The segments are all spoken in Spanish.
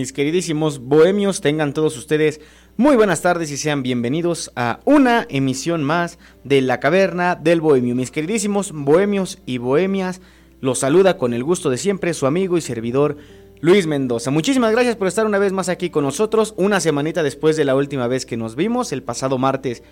Mis queridísimos bohemios, tengan todos ustedes muy buenas tardes y sean bienvenidos a una emisión más de La Caverna del Bohemio. Mis queridísimos bohemios y bohemias, los saluda con el gusto de siempre su amigo y servidor Luis Mendoza. Muchísimas gracias por estar una vez más aquí con nosotros, una semanita después de la última vez que nos vimos, el pasado martes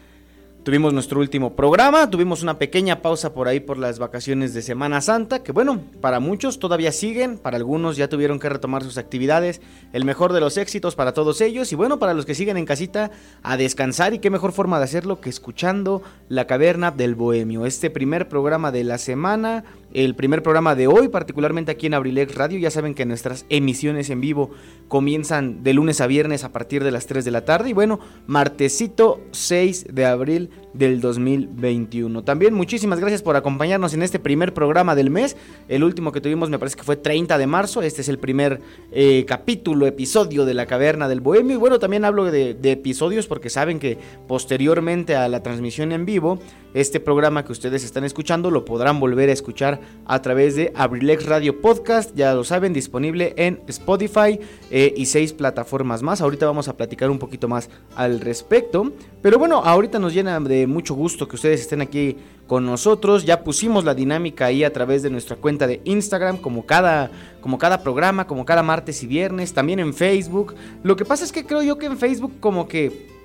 Tuvimos nuestro último programa, tuvimos una pequeña pausa por ahí por las vacaciones de Semana Santa, que bueno, para muchos todavía siguen, para algunos ya tuvieron que retomar sus actividades, el mejor de los éxitos para todos ellos y bueno, para los que siguen en casita a descansar y qué mejor forma de hacerlo que escuchando La Caverna del Bohemio, este primer programa de la semana, el primer programa de hoy, particularmente aquí en Abrilex Radio. Ya saben que nuestras emisiones en vivo comienzan de lunes a viernes a partir de las 3 de la tarde. Y bueno, martesito 6 de abril del 2021. También muchísimas gracias por acompañarnos en este primer programa del mes. El último que tuvimos me parece que fue 30 de marzo. Este es el primer eh, capítulo, episodio de la Caverna del Bohemio. Y bueno, también hablo de, de episodios porque saben que posteriormente a la transmisión en vivo, este programa que ustedes están escuchando lo podrán volver a escuchar a través de Abrilex Radio Podcast, ya lo saben, disponible en Spotify eh, y seis plataformas más. Ahorita vamos a platicar un poquito más al respecto. Pero bueno, ahorita nos llena de mucho gusto que ustedes estén aquí con nosotros. Ya pusimos la dinámica ahí a través de nuestra cuenta de Instagram, como cada, como cada programa, como cada martes y viernes, también en Facebook. Lo que pasa es que creo yo que en Facebook como que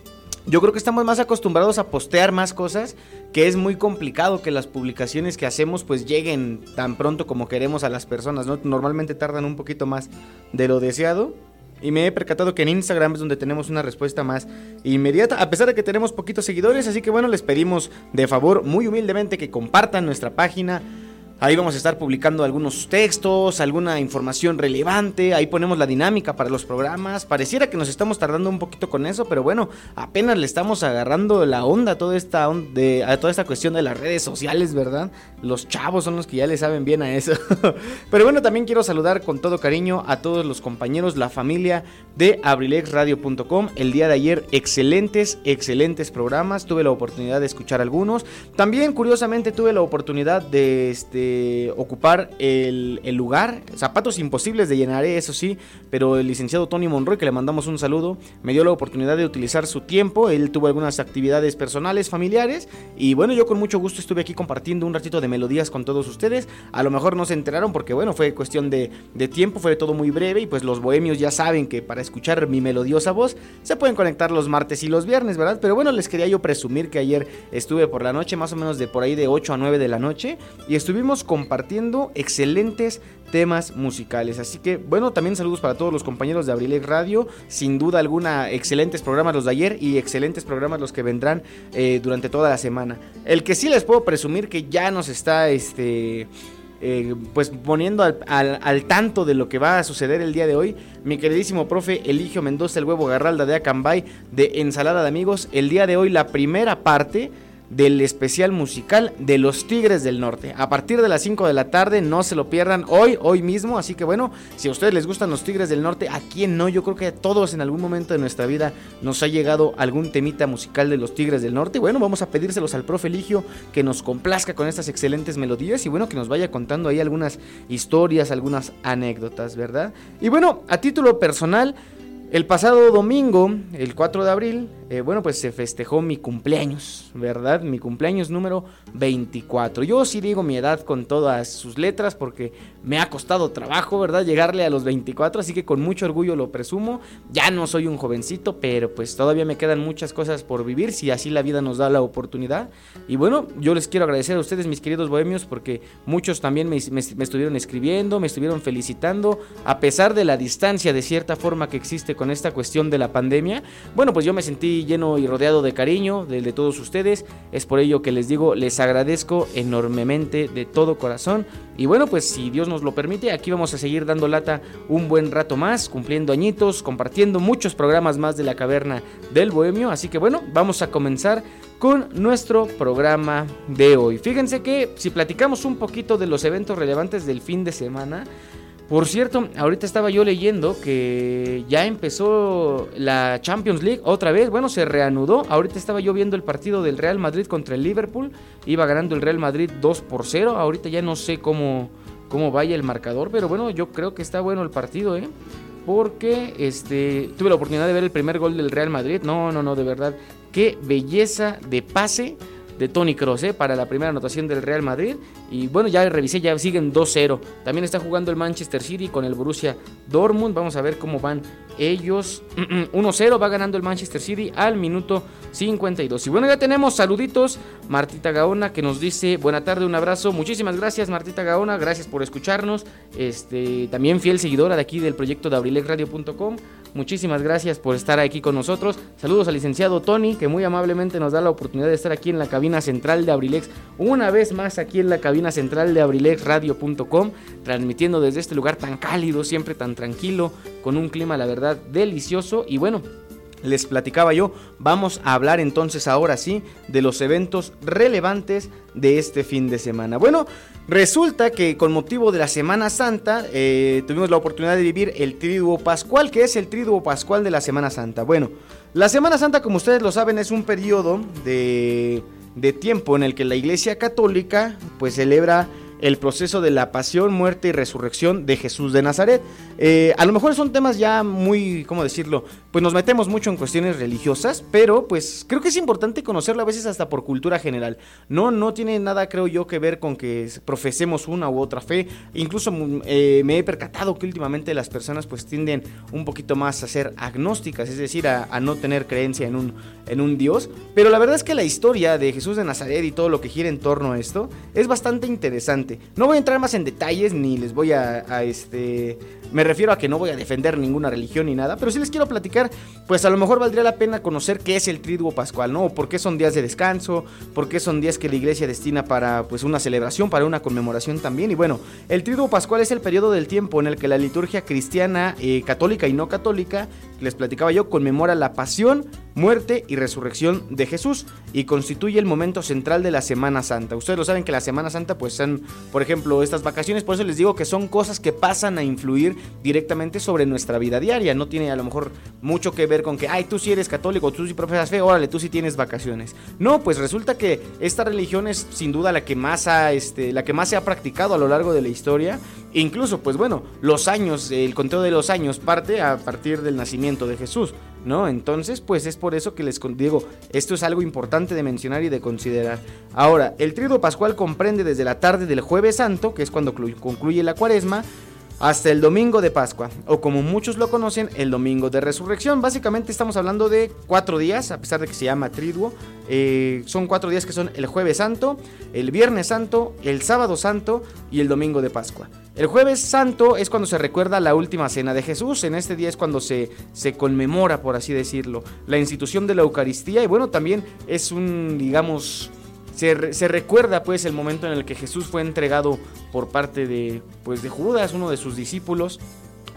yo creo que estamos más acostumbrados a postear más cosas, que es muy complicado que las publicaciones que hacemos pues lleguen tan pronto como queremos a las personas, ¿no? Normalmente tardan un poquito más de lo deseado. Y me he percatado que en Instagram es donde tenemos una respuesta más inmediata, a pesar de que tenemos poquitos seguidores. Así que bueno, les pedimos de favor, muy humildemente, que compartan nuestra página, Ahí vamos a estar publicando algunos textos, alguna información relevante. Ahí ponemos la dinámica para los programas. Pareciera que nos estamos tardando un poquito con eso, pero bueno, apenas le estamos agarrando la onda a toda esta, de, a toda esta cuestión de las redes sociales, ¿verdad? Los chavos son los que ya le saben bien a eso. pero bueno, también quiero saludar con todo cariño a todos los compañeros, la familia de abrilexradio.com. El día de ayer, excelentes, excelentes programas. Tuve la oportunidad de escuchar algunos. También, curiosamente, tuve la oportunidad de este ocupar el, lugar. Zapatos imposibles de llenar, eso sí, pero el licenciado Tony Monroy, que le mandamos un saludo, me dio la oportunidad de utilizar su tiempo. Él tuvo algunas actividades personales, familiares, y bueno, yo con mucho gusto estuve aquí compartiendo un ratito de melodías con todos ustedes. A lo mejor no se enteraron porque, bueno, fue cuestión de, de tiempo, fue todo muy breve, y pues los bohemios ya saben que para escuchar mi melodiosa voz se pueden conectar los martes y los viernes, ¿verdad? Pero bueno, les quería yo presumir que ayer estuve por la noche, más o menos de por ahí de 8 a 9 de la noche, y estuvimos compartiendo excelentes temas musicales. Así que, bueno, también saludos para todos los compañeros de Abrilex Radio. Sin duda alguna, excelentes programas los de ayer y excelentes programas los que vendrán eh, durante toda la semana. El que sí les puedo presumir que ya nos está, este... Eh, pues poniendo al, al, tanto de lo que va a suceder el día de hoy, mi queridísimo profe Eligio Mendoza, el huevo garralda de Acambay, de Ensalada de Amigos. El día de hoy, la primera parte del especial musical de los Tigres del Norte. A partir de las 5 de la tarde, no se lo pierdan hoy, hoy mismo. Así que bueno, si a ustedes les gustan los Tigres del Norte, ¿a quién no? Yo creo que a todos en algún momento de nuestra vida nos ha llegado algún temita musical de los Tigres del Norte. Bueno, vamos a pedírselos al profe Eligio que nos complazca con estas excelentes melodías y bueno, que nos vaya contando ahí algunas historias, algunas anécdotas, ¿verdad? Y bueno, a título personal, el pasado domingo, el 4 de abril, eh, bueno, pues se festejó mi cumpleaños, ¿verdad? Mi cumpleaños número 24. Yo sí digo mi edad con todas sus letras porque me ha costado trabajo, ¿verdad? Llegarle a los 24, así que con mucho orgullo lo presumo. Ya no soy un jovencito, pero pues todavía me quedan muchas cosas por vivir si así la vida nos da la oportunidad. Y bueno, yo les quiero agradecer a ustedes, mis queridos bohemios, porque muchos también me, me estuvieron escribiendo, me estuvieron felicitando, a pesar de la distancia de cierta forma que existe con esta cuestión de la pandemia. Bueno, pues yo me sentí lleno y rodeado de cariño de, de todos ustedes. Es por ello que les digo, les agradezco enormemente de todo corazón. Y bueno, pues si Dios nos lo permite, aquí vamos a seguir dando lata un buen rato más, cumpliendo añitos, compartiendo muchos programas más de la caverna del Bohemio. Así que bueno, vamos a comenzar con nuestro programa de hoy. Fíjense que si platicamos un poquito de los eventos relevantes del fin de semana, por cierto, ahorita estaba yo leyendo que ya empezó la Champions League otra vez. Bueno, se reanudó. Ahorita estaba yo viendo el partido del Real Madrid contra el Liverpool. Iba ganando el Real Madrid 2 por 0. Ahorita ya no sé cómo, cómo vaya el marcador, pero bueno, yo creo que está bueno el partido, ¿eh? Porque este, tuve la oportunidad de ver el primer gol del Real Madrid. No, no, no, de verdad. Qué belleza de pase de Tony Kroos ¿eh? para la primera anotación del Real Madrid. Y bueno, ya revisé, ya siguen 2-0. También está jugando el Manchester City con el Borussia Dortmund. Vamos a ver cómo van ellos. 1-0 va ganando el Manchester City al minuto 52. Y bueno, ya tenemos saluditos. Martita Gaona que nos dice, buena tarde, un abrazo. Muchísimas gracias Martita Gaona, gracias por escucharnos. Este, también fiel seguidora de aquí del proyecto de abrilexradio.com. Muchísimas gracias por estar aquí con nosotros. Saludos al licenciado Tony, que muy amablemente nos da la oportunidad de estar aquí en la cabina central de Abrilex. Una vez más aquí en la cabina central de abrilexradio.com, transmitiendo desde este lugar tan cálido, siempre tan tranquilo, con un clima, la verdad, delicioso. Y bueno, les platicaba yo, vamos a hablar entonces ahora sí de los eventos relevantes de este fin de semana. Bueno, resulta que con motivo de la Semana Santa eh, tuvimos la oportunidad de vivir el Triduo Pascual, que es el Triduo Pascual de la Semana Santa. Bueno, la Semana Santa, como ustedes lo saben, es un periodo de, de tiempo en el que la Iglesia Católica pues celebra el proceso de la pasión, muerte y resurrección de Jesús de Nazaret. Eh, a lo mejor son temas ya muy, ¿cómo decirlo? Pues nos metemos mucho en cuestiones religiosas, pero pues creo que es importante conocerlo a veces hasta por cultura general. No, no tiene nada, creo yo, que ver con que profesemos una u otra fe. Incluso mm, eh, me he percatado que últimamente las personas pues tienden un poquito más a ser agnósticas, es decir, a, a no tener creencia en un, en un Dios. Pero la verdad es que la historia de Jesús de Nazaret y todo lo que gira en torno a esto es bastante interesante. No voy a entrar más en detalles ni les voy a, este... Me refiero a que no voy a defender ninguna religión ni nada, pero sí les quiero platicar, pues a lo mejor valdría la pena conocer qué es el Triduo Pascual, ¿no? ¿Por qué son días de descanso? ¿Por qué son días que la iglesia destina para pues una celebración, para una conmemoración también? Y bueno, el Triduo Pascual es el periodo del tiempo en el que la liturgia cristiana, eh, católica y no católica, les platicaba yo, conmemora la pasión, muerte y resurrección de Jesús y constituye el momento central de la Semana Santa. Ustedes lo saben que la Semana Santa pues son, por ejemplo, estas vacaciones, por eso les digo que son cosas que pasan a influir directamente sobre nuestra vida diaria, no tiene a lo mejor mucho que ver con que, ay, tú sí eres católico, tú sí profesas fe, órale, tú sí tienes vacaciones. No, pues resulta que esta religión es sin duda la que más este, la que más se ha practicado a lo largo de la historia, incluso pues bueno, los años, el conteo de los años parte a partir del nacimiento de Jesús. ¿no? Entonces, pues es por eso que les digo, esto es algo importante de mencionar y de considerar. Ahora, el triduo pascual comprende desde la tarde del jueves santo, que es cuando concluye la cuaresma, hasta el domingo de Pascua, o como muchos lo conocen, el domingo de resurrección. Básicamente estamos hablando de cuatro días, a pesar de que se llama triduo. Eh, son cuatro días que son el jueves santo, el viernes santo, el sábado santo y el domingo de Pascua. El jueves santo es cuando se recuerda la última cena de Jesús. En este día es cuando se, se conmemora, por así decirlo, la institución de la Eucaristía. Y bueno, también es un, digamos, se, se, recuerda pues el momento en el que Jesús fue entregado por parte de, pues, de Judas, uno de sus discípulos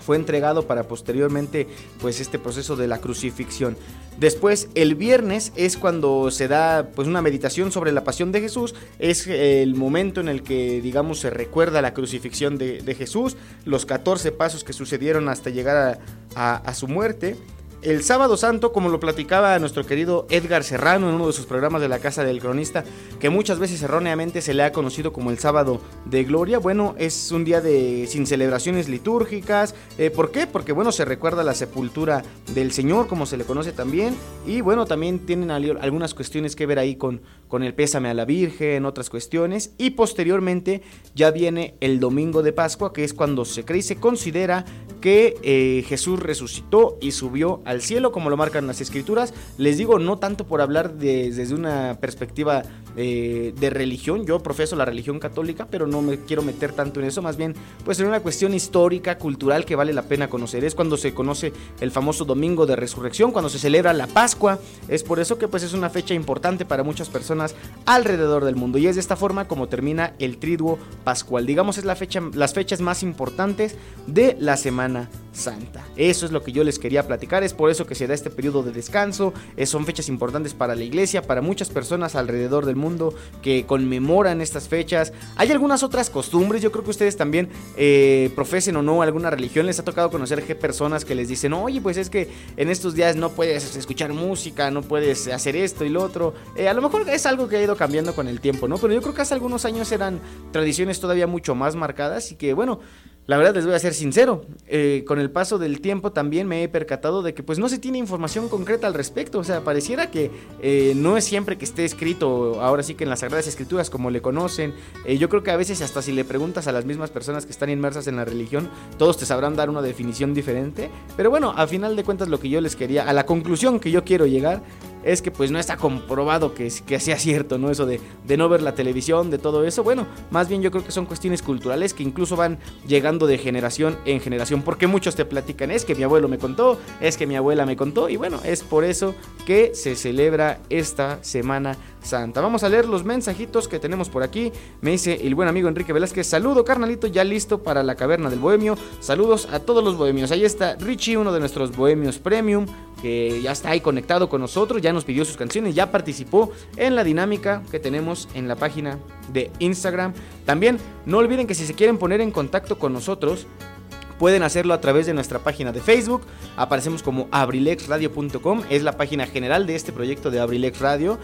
fue entregado para posteriormente pues este proceso de la crucifixión. Después el viernes es cuando se da pues una meditación sobre la pasión de Jesús, es el momento en el que digamos se recuerda la crucifixión de, Jesús, los 14 pasos que sucedieron hasta llegar a, a su muerte. El sábado santo, como lo platicaba nuestro querido Edgar Serrano en uno de sus programas de la Casa del Cronista, que muchas veces erróneamente se le ha conocido como el sábado de gloria. Bueno, es un día de sin celebraciones litúrgicas. Eh, ¿Por qué? Porque bueno, se recuerda la sepultura del Señor, como se le conoce también. Y bueno, también tienen algunas cuestiones que ver ahí con, con el pésame a la Virgen, otras cuestiones. Y posteriormente ya viene el domingo de Pascua, que es cuando se cree y se considera que eh, Jesús resucitó y subió al cielo, como lo marcan las escrituras. Les digo, no tanto por hablar desde una perspectiva eh, de religión, yo profeso la religión católica, pero no me quiero meter tanto en eso, más bien pues en una cuestión histórica, cultural que vale la pena conocer. Es cuando se conoce el famoso domingo de resurrección, cuando se celebra la Pascua. Es por eso que pues es una fecha importante para muchas personas alrededor del mundo. Y es de esta forma como termina el triduo pascual. Digamos es la fecha, las fechas más importantes de la Semana Santa. Eso es lo que yo les quería platicar. Es por eso que se da este periodo de descanso. son fechas importantes para la iglesia, para muchas personas alrededor del mundo que conmemoran estas fechas. Hay algunas otras costumbres. Yo creo que ustedes también eh, profesen o no alguna religión. Les ha tocado conocer personas que les dicen, oye, pues es que en estos días no puedes escuchar música, no puedes hacer esto y lo otro. Eh, a lo mejor es algo que ha ido cambiando con el tiempo, ¿no? Pero yo creo que hace algunos años eran tradiciones todavía mucho más marcadas y que, bueno, la verdad les voy a ser sincero, eh, con el paso del tiempo también me he percatado de que pues no se tiene información concreta al respecto, o sea, pareciera que eh, no es siempre que esté escrito, ahora sí que en las Sagradas Escrituras como le conocen, eh, yo creo que a veces hasta si le preguntas a las mismas personas que están inmersas en la religión, todos te sabrán dar una definición diferente, pero bueno, a final de cuentas lo que yo les quería, a la conclusión que yo quiero llegar, es que pues no está comprobado que, que sea cierto, ¿no? Eso de, de no ver la televisión, de todo eso. Bueno, más bien yo creo que son cuestiones culturales que incluso van llegando de generación en generación, porque muchos te platican, es que mi abuelo me contó, es que mi abuela me contó, y bueno, es por eso que se celebra esta Semana Santa. Vamos a leer los mensajitos que tenemos por aquí. Me dice el buen amigo Enrique Velázquez, saludo carnalito, ya listo para la caverna del bohemio. Saludos a todos los bohemios. Ahí está Richie, uno de nuestros bohemios premium, que ya está ahí conectado con nosotros, ya nos pidió sus canciones, ya participó en la dinámica que tenemos en la página de Instagram. También no olviden que si se quieren poner en contacto con nosotros, pueden hacerlo a través de nuestra página de Facebook. Aparecemos como abrilexradio.com, es la página general de este proyecto de Abrilex Radio.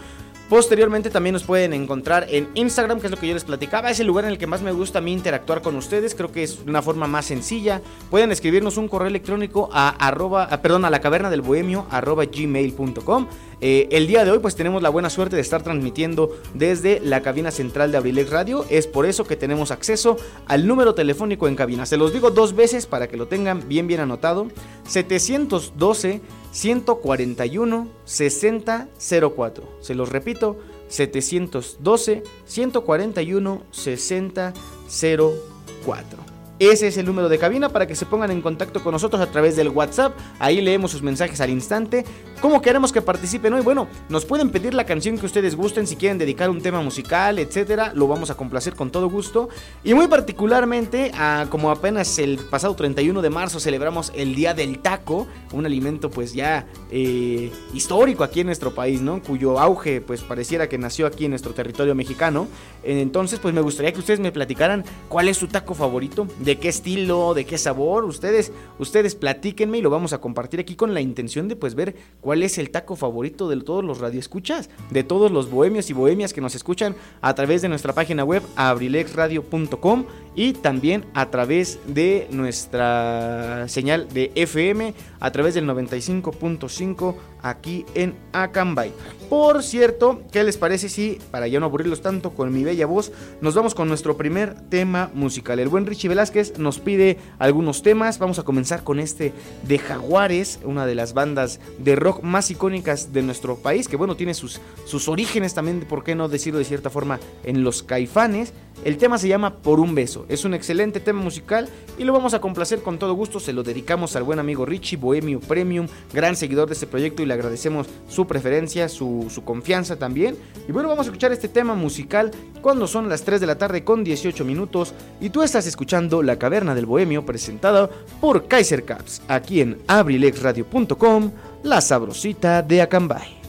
Posteriormente también nos pueden encontrar en Instagram, que es lo que yo les platicaba. Es el lugar en el que más me gusta a mí interactuar con ustedes. Creo que es una forma más sencilla. Pueden escribirnos un correo electrónico a, arroba, perdón, a la caverna del bohemio arroba gmail.com. Eh, el día de hoy pues tenemos la buena suerte de estar transmitiendo desde la cabina central de Abrilex Radio. Es por eso que tenemos acceso al número telefónico en cabina. Se los digo dos veces para que lo tengan bien bien anotado. 712 141 6004. Se los repito, 712 141 6004. Ese es el número de cabina para que se pongan en contacto con nosotros a través del WhatsApp. Ahí leemos sus mensajes al instante. ¿Cómo queremos que participen hoy? Bueno, nos pueden pedir la canción que ustedes gusten si quieren dedicar un tema musical, etcétera. Lo vamos a complacer con todo gusto. Y muy particularmente, como apenas el pasado 31 de marzo celebramos el Día del Taco, un alimento pues ya eh, histórico aquí en nuestro país, ¿no? Cuyo auge pues pareciera que nació aquí en nuestro territorio mexicano. Entonces pues me gustaría que ustedes me platicaran cuál es su taco favorito, de qué estilo, de qué sabor. Ustedes, ustedes platíquenme y lo vamos a compartir aquí con la intención de pues ver cuál es el taco favorito de todos los radioescuchas, de todos los bohemios y bohemias que nos escuchan a través de nuestra página web abrilexradio.com y también a través de nuestra señal de FM a través del 95.5 aquí en Acambay. Por cierto, ¿qué les parece si, para ya no aburrirlos tanto con mi bella voz, nos vamos con nuestro primer tema musical? El buen Richie Velázquez nos pide algunos temas. Vamos a comenzar con este de Jaguares, una de las bandas de rock más icónicas de nuestro país, que bueno, tiene sus, sus orígenes también, por qué no decirlo de cierta forma, en los caifanes. El tema se llama Por un beso. Es un excelente tema musical y lo vamos a complacer con todo gusto. Se lo dedicamos al buen amigo Richie, Bohemio Premium, gran seguidor de este proyecto y le agradecemos su preferencia, su, su confianza también. Y bueno, vamos a escuchar este tema musical cuando son las 3 de la tarde con 18 minutos y tú estás escuchando La Caverna del Bohemio presentada por Kaiser Caps aquí en abrilexradio.com, la sabrosita de Acambay.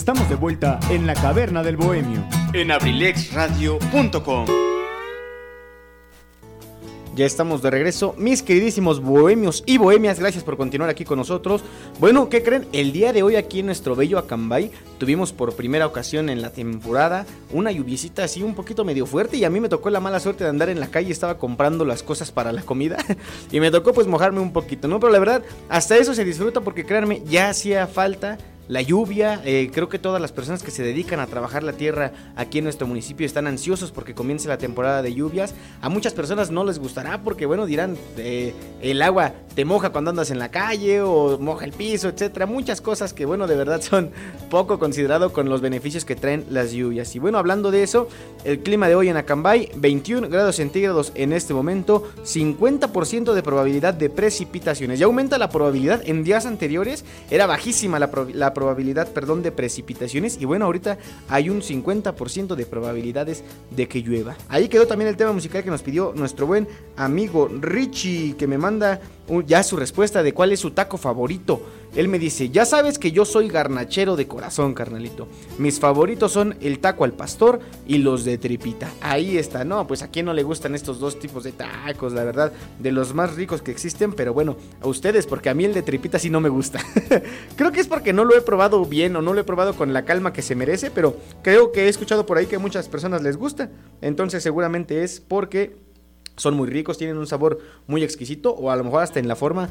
Estamos de vuelta en la caverna del bohemio. En abrilexradio.com. Ya estamos de regreso, mis queridísimos bohemios y bohemias, gracias por continuar aquí con nosotros. Bueno, ¿qué creen? El día de hoy aquí en nuestro bello Acambay tuvimos por primera ocasión en la temporada una lluviecita así un poquito medio fuerte y a mí me tocó la mala suerte de andar en la calle, estaba comprando las cosas para la comida y me tocó pues mojarme un poquito, ¿no? Pero la verdad, hasta eso se disfruta porque créanme, ya hacía falta la lluvia. Eh, creo que todas las personas que se dedican a trabajar la tierra aquí en nuestro municipio están ansiosos porque comience la temporada de lluvias. A muchas personas no les gustará porque, bueno, dirán, eh, el agua te moja cuando andas en la calle o moja el piso, etcétera. Muchas cosas que, bueno, de verdad son poco considerado con los beneficios que traen las lluvias. Y bueno, hablando de eso, el clima de hoy en Acambay, 21 grados centígrados en este momento, 50% de probabilidad de precipitaciones. Ya aumenta la probabilidad. En días anteriores era bajísima la, la probabilidad, perdón, de precipitaciones. Y bueno, ahorita hay un 50% de probabilidades de que llueva. Ahí quedó también el tema musical que nos pidió nuestro buen amigo Richie, que me manda ya su respuesta de cuál es su taco favorito. Él me dice, ya sabes que yo soy garnachero de corazón, carnalito. Mis favoritos son el taco al pastor y los de tripita. Ahí está, no, pues a quién no le gustan estos dos tipos de tacos, la verdad, de los más ricos que existen, pero bueno, a ustedes, porque a mí el de tripita sí no me gusta. creo que es porque no lo he probado bien o no lo he probado con la calma que se merece, pero creo que he escuchado por ahí que a muchas personas les gusta. Entonces seguramente es porque son muy ricos, tienen un sabor muy exquisito o a lo mejor hasta en la forma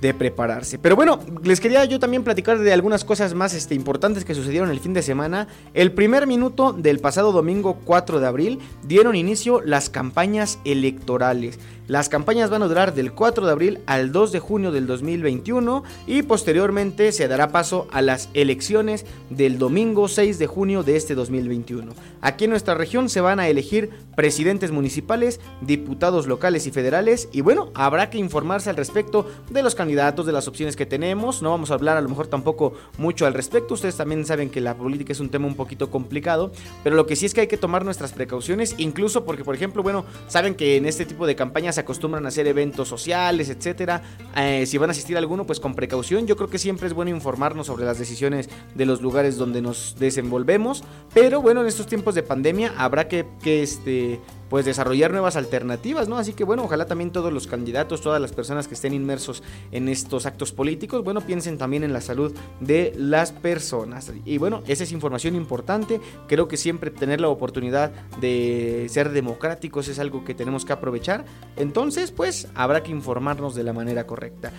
de prepararse. Pero bueno, les quería yo también platicar de algunas cosas más este, importantes que sucedieron el fin de semana. El primer minuto del pasado domingo 4 de abril dieron inicio las campañas electorales. Las campañas van a durar del 4 de abril al 2 de junio del 2021 y posteriormente se dará paso a las elecciones del domingo 6 de junio de este 2021. Aquí en nuestra región se van a elegir presidentes municipales, diputados locales y federales y bueno, habrá que informarse al respecto de los candidatos, de las opciones que tenemos. No vamos a hablar a lo mejor tampoco mucho al respecto. Ustedes también saben que la política es un tema un poquito complicado, pero lo que sí es que hay que tomar nuestras precauciones, incluso porque por ejemplo, bueno, saben que en este tipo de campañas acostumbran a hacer eventos sociales, etcétera. Eh, si van a asistir a alguno, pues con precaución. Yo creo que siempre es bueno informarnos sobre las decisiones de los lugares donde nos desenvolvemos. Pero bueno, en estos tiempos de pandemia habrá que, que este, pues desarrollar nuevas alternativas, ¿no? Así que bueno, ojalá también todos los candidatos, todas las personas que estén inmersos en estos actos políticos, bueno, piensen también en la salud de las personas. Y bueno, esa es información importante. Creo que siempre tener la oportunidad de ser democráticos es algo que tenemos que aprovechar. Entonces, pues habrá que informarnos de la manera correcta.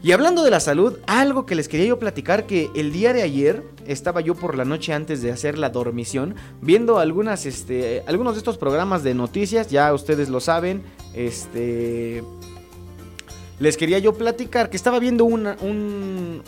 Y hablando de la salud, algo que les quería yo platicar que el día de ayer estaba yo por la noche antes de hacer la dormición viendo algunas este algunos de estos programas de noticias, ya ustedes lo saben, este les quería yo platicar que estaba viendo una, un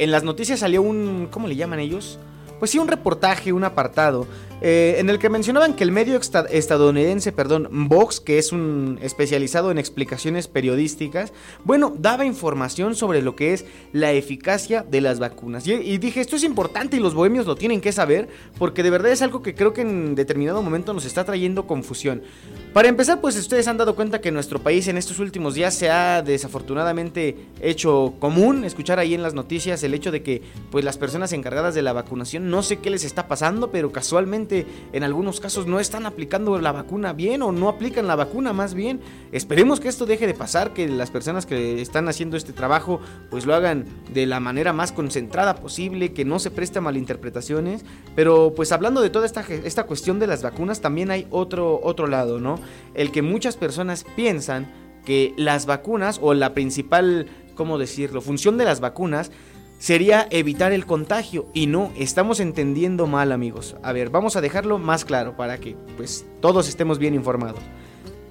en las noticias salió un ¿cómo le llaman ellos? Pues sí, un reportaje, un apartado eh, en el que mencionaban que el medio estadounidense, perdón, Vox, que es un especializado en explicaciones periodísticas, bueno, daba información sobre lo que es la eficacia de las vacunas. Y, dije, esto es importante y los bohemios lo tienen que saber, porque de verdad es algo que creo que en determinado momento nos está trayendo confusión. Para empezar, pues ustedes han dado cuenta que nuestro país en estos últimos días se ha desafortunadamente hecho común escuchar ahí en las noticias el hecho de que pues las personas encargadas de la vacunación no sé qué les está pasando, pero casualmente en algunos casos no están aplicando la vacuna bien o no aplican la vacuna más bien. Esperemos que esto deje de pasar, que las personas que están haciendo este trabajo pues lo hagan de la manera más concentrada posible, que no se preste a malinterpretaciones. Pero pues hablando de toda esta, esta cuestión de las vacunas, también hay otro, otro lado, ¿no? El que muchas personas piensan que las vacunas o la principal, ¿cómo decirlo?, función de las vacunas sería evitar el contagio y no, estamos entendiendo mal amigos. A ver, vamos a dejarlo más claro para que pues todos estemos bien informados.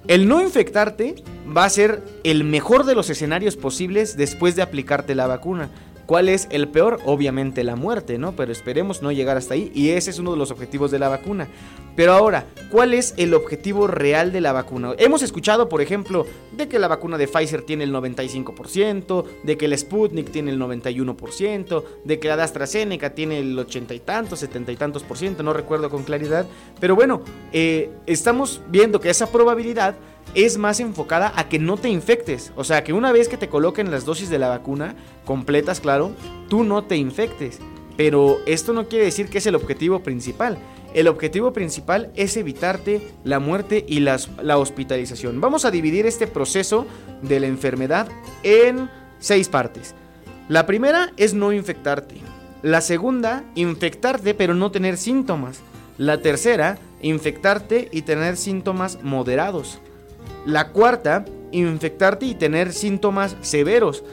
El no infectarte va a ser el mejor de los escenarios posibles después de aplicarte la vacuna. ¿Cuál es el peor? Obviamente la muerte, ¿no? Pero esperemos no llegar hasta ahí y ese es uno de los objetivos de la vacuna. Pero ahora, ¿cuál es el objetivo real de la vacuna? Hemos escuchado, por ejemplo, de que la vacuna de Pfizer tiene el 95%, de que el Sputnik tiene el 91%, de que la de AstraZeneca tiene el 80 y tantos, 70 y tantos por ciento, no recuerdo con claridad. Pero bueno, eh, estamos viendo que esa probabilidad es más enfocada a que no te infectes. O sea, que una vez que te coloquen las dosis de la vacuna, completas, claro, tú no te infectes. Pero esto no quiere decir que es el objetivo principal. El objetivo principal es evitarte la muerte y la hospitalización. Vamos a dividir este proceso de la enfermedad en seis partes. La primera es no infectarte. La segunda, infectarte pero no tener síntomas. La tercera, infectarte y tener síntomas moderados. La cuarta, infectarte y tener síntomas severos.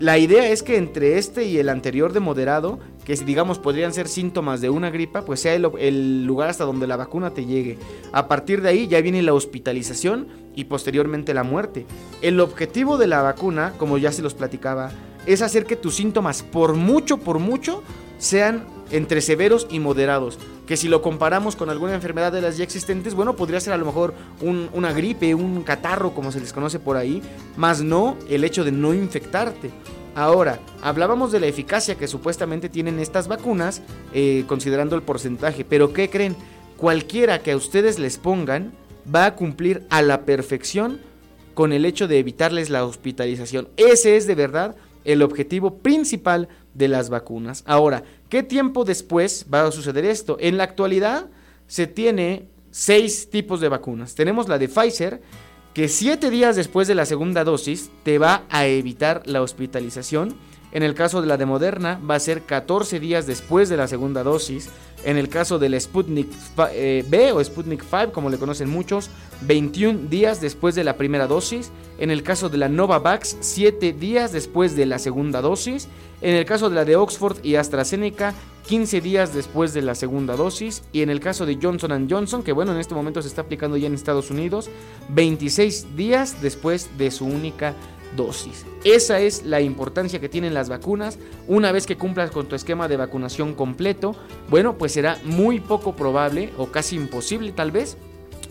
La idea es que entre este y el anterior de moderado, que digamos podrían ser síntomas de una gripa, pues sea el, lugar hasta donde la vacuna te llegue. A partir de ahí ya viene la hospitalización y posteriormente la muerte. El objetivo de la vacuna, como ya se los platicaba, es hacer que tus síntomas, por mucho, por mucho, sean entre severos y moderados. Que si lo comparamos con alguna enfermedad de las ya existentes, bueno, podría ser a lo mejor una gripe, un catarro, como se les conoce por ahí, más no el hecho de no infectarte. Ahora, hablábamos de la eficacia que supuestamente tienen estas vacunas, eh, considerando el porcentaje, pero ¿qué creen? Cualquiera que a ustedes les pongan va a cumplir a la perfección con el hecho de evitarles la hospitalización. Ese es de verdad el objetivo principal de las vacunas. Ahora, ¿qué tiempo después va a suceder esto? En la actualidad se tiene seis tipos de vacunas. Tenemos la de Pfizer, que siete días después de la segunda dosis te va a evitar la hospitalización. En el caso de la de Moderna va a ser 14 días después de la segunda dosis. En el caso del Sputnik eh, B o Sputnik 5, como le conocen muchos, 21 días después de la primera dosis. En el caso de la Novavax, 7 días después de la segunda dosis. En el caso de la de Oxford y AstraZeneca, 15 días después de la segunda dosis. Y en el caso de Johnson Johnson, que bueno, en este momento se está aplicando ya en Estados Unidos, 26 días después de su única dosis. Esa es la importancia que tienen las vacunas. Una vez que cumplas con tu esquema de vacunación completo, bueno, pues será muy poco probable o casi imposible tal vez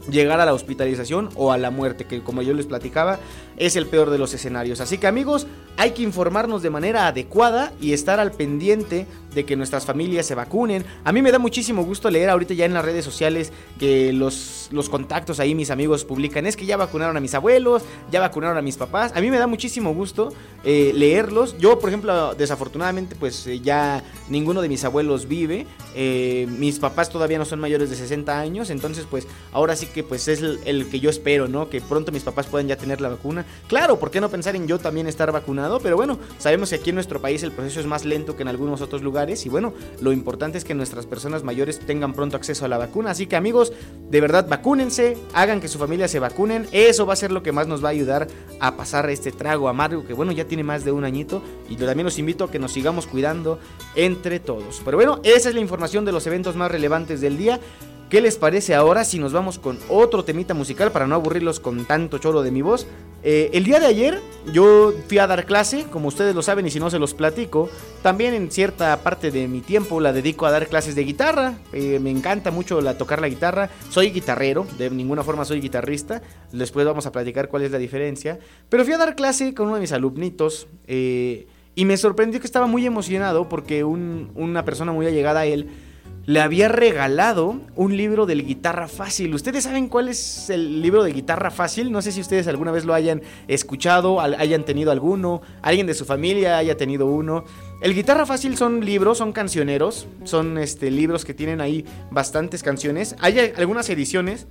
llegar a la hospitalización o a la muerte, que como yo les platicaba, es el peor de los escenarios. Así que amigos, hay que informarnos de manera adecuada y estar al pendiente de que nuestras familias se vacunen. A mí me da muchísimo gusto leer ahorita ya en las redes sociales que los, los contactos ahí, mis amigos publican, es que ya vacunaron a mis abuelos, ya vacunaron a mis papás. A mí me da muchísimo gusto eh, leerlos. Yo, por ejemplo, desafortunadamente, pues eh, ya ninguno de mis abuelos vive. Eh, mis papás todavía no son mayores de 60 años, entonces pues ahora sí que pues es el, el que yo espero, ¿no? Que pronto mis papás puedan ya tener la vacuna Claro, ¿por qué no pensar en yo también estar vacunado? Pero bueno, sabemos que aquí en nuestro país el proceso es más lento que en algunos otros lugares y bueno, lo importante es que nuestras personas mayores tengan pronto acceso a la vacuna. Así que amigos, de verdad vacúnense, hagan que su familia se vacunen. Eso va a ser lo que más nos va a ayudar a pasar este trago amargo que bueno, ya tiene más de un añito y yo también los invito a que nos sigamos cuidando entre todos. Pero bueno, esa es la información de los eventos más relevantes del día. ¿Qué les parece ahora si nos vamos con otro temita musical para no aburrirlos con tanto choro de mi voz? Eh, el día de ayer yo fui a dar clase, como ustedes lo saben y si no se los platico. También en cierta parte de mi tiempo la dedico a dar clases de guitarra. Eh, me encanta mucho la, tocar la guitarra. Soy guitarrero, de ninguna forma soy guitarrista. Después vamos a platicar cuál es la diferencia. Pero fui a dar clase con uno de mis alumnitos. Eh, y me sorprendió que estaba muy emocionado porque una persona muy allegada a él le había regalado un libro del Guitarra Fácil. ¿Ustedes saben cuál es el libro de Guitarra Fácil? No sé si ustedes alguna vez lo hayan escuchado, hayan tenido alguno, alguien de su familia haya tenido uno. El Guitarra Fácil son libros, son cancioneros, son este, libros que tienen ahí bastantes canciones. Hay algunas ediciones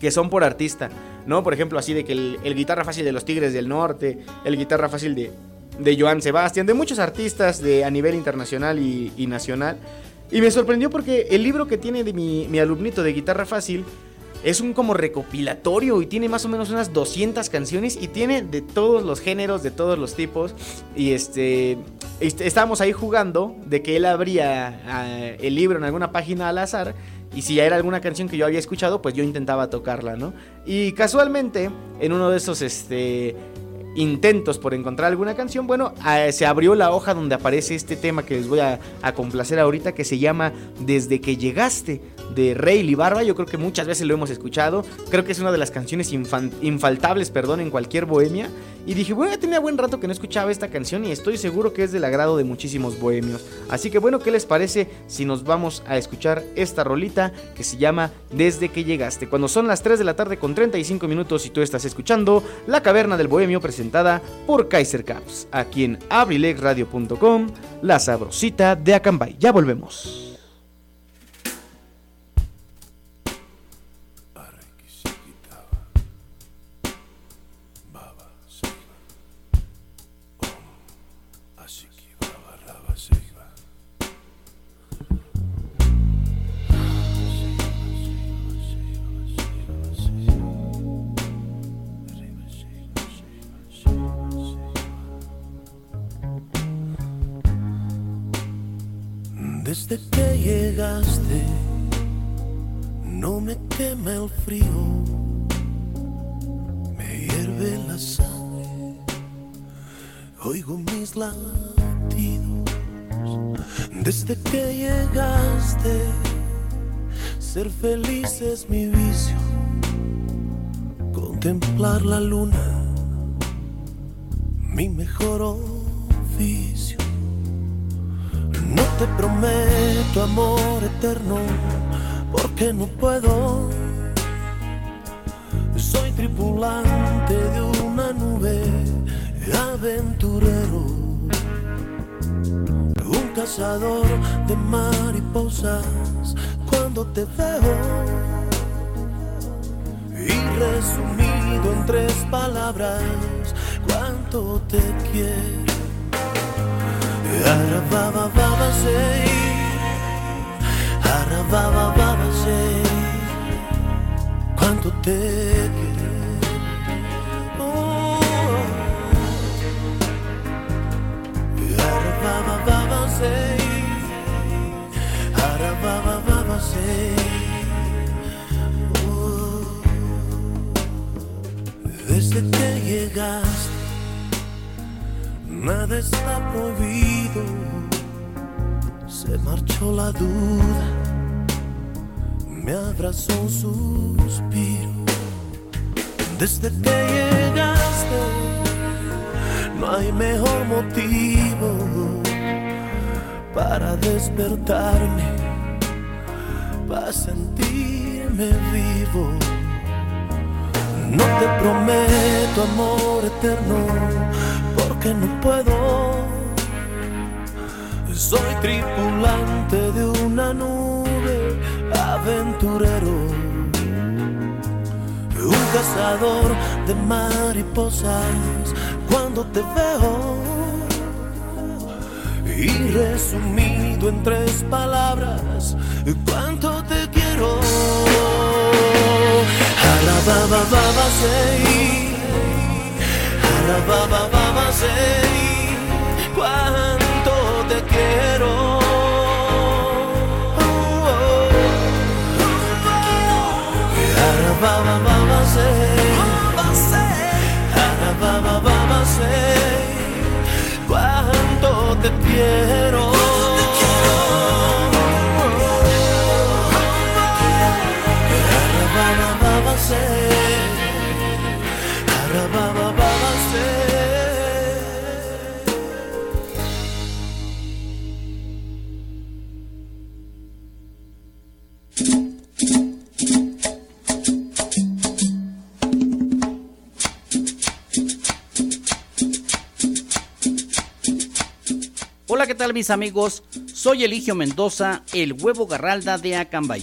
que son por artista, ¿no? Por ejemplo, así de que el, Guitarra Fácil de los Tigres del Norte, el Guitarra Fácil de, de Joan Sebastián, de muchos artistas de, a nivel internacional y, y nacional. Y me sorprendió porque el libro que tiene de mi, mi, alumnito de guitarra fácil es un como recopilatorio y tiene más o menos unas 200 canciones y tiene de todos los géneros, de todos los tipos. Y este, estábamos ahí jugando de que él abría ah, el libro en alguna página al azar y si ya era alguna canción que yo había escuchado, pues yo intentaba tocarla, ¿no? Y casualmente en uno de esos este intentos por encontrar alguna canción, bueno, se abrió la hoja donde aparece este tema que les voy a, complacer ahorita, que se llama Desde que llegaste, de Rey Barba. Yo creo que muchas veces lo hemos escuchado. Creo que es una de las canciones infaltables, perdón, en cualquier bohemia. Y dije, bueno, ya tenía buen rato que no escuchaba esta canción y estoy seguro que es del agrado de muchísimos bohemios. Así que bueno, ¿qué les parece si nos vamos a escuchar esta rolita que se llama Desde que llegaste? Cuando son las 3 de la tarde con 35 minutos y tú estás escuchando La Caverna del Bohemio presentada por Kaiser Caps, aquí en abrilexradio.com, la sabrosita de Acambay. Ya volvemos. Y resumido en tres palabras, cuánto te quiero. Arababa sei, arababa quanto te nada está prohibido. Se marchó la duda, me abrazó un suspiro. Desde que llegaste, no hay mejor motivo para despertarme, para sentirme vivo. No te prometo amor eterno porque no puedo. Soy tripulante de una nube, aventurero, un cazador de mariposas. Cuando te veo y resumido en tres palabras, cuánto Alababa, baba, sei. Alababa, baba, sei. Cuánto te quiero. Oh, oh. Alababa, baba, sei. Alababa, baba, sei. Cuánto te quiero. Hola, ¿qué tal mis amigos? Soy Eligio Mendoza, el huevo garralda de Acambay.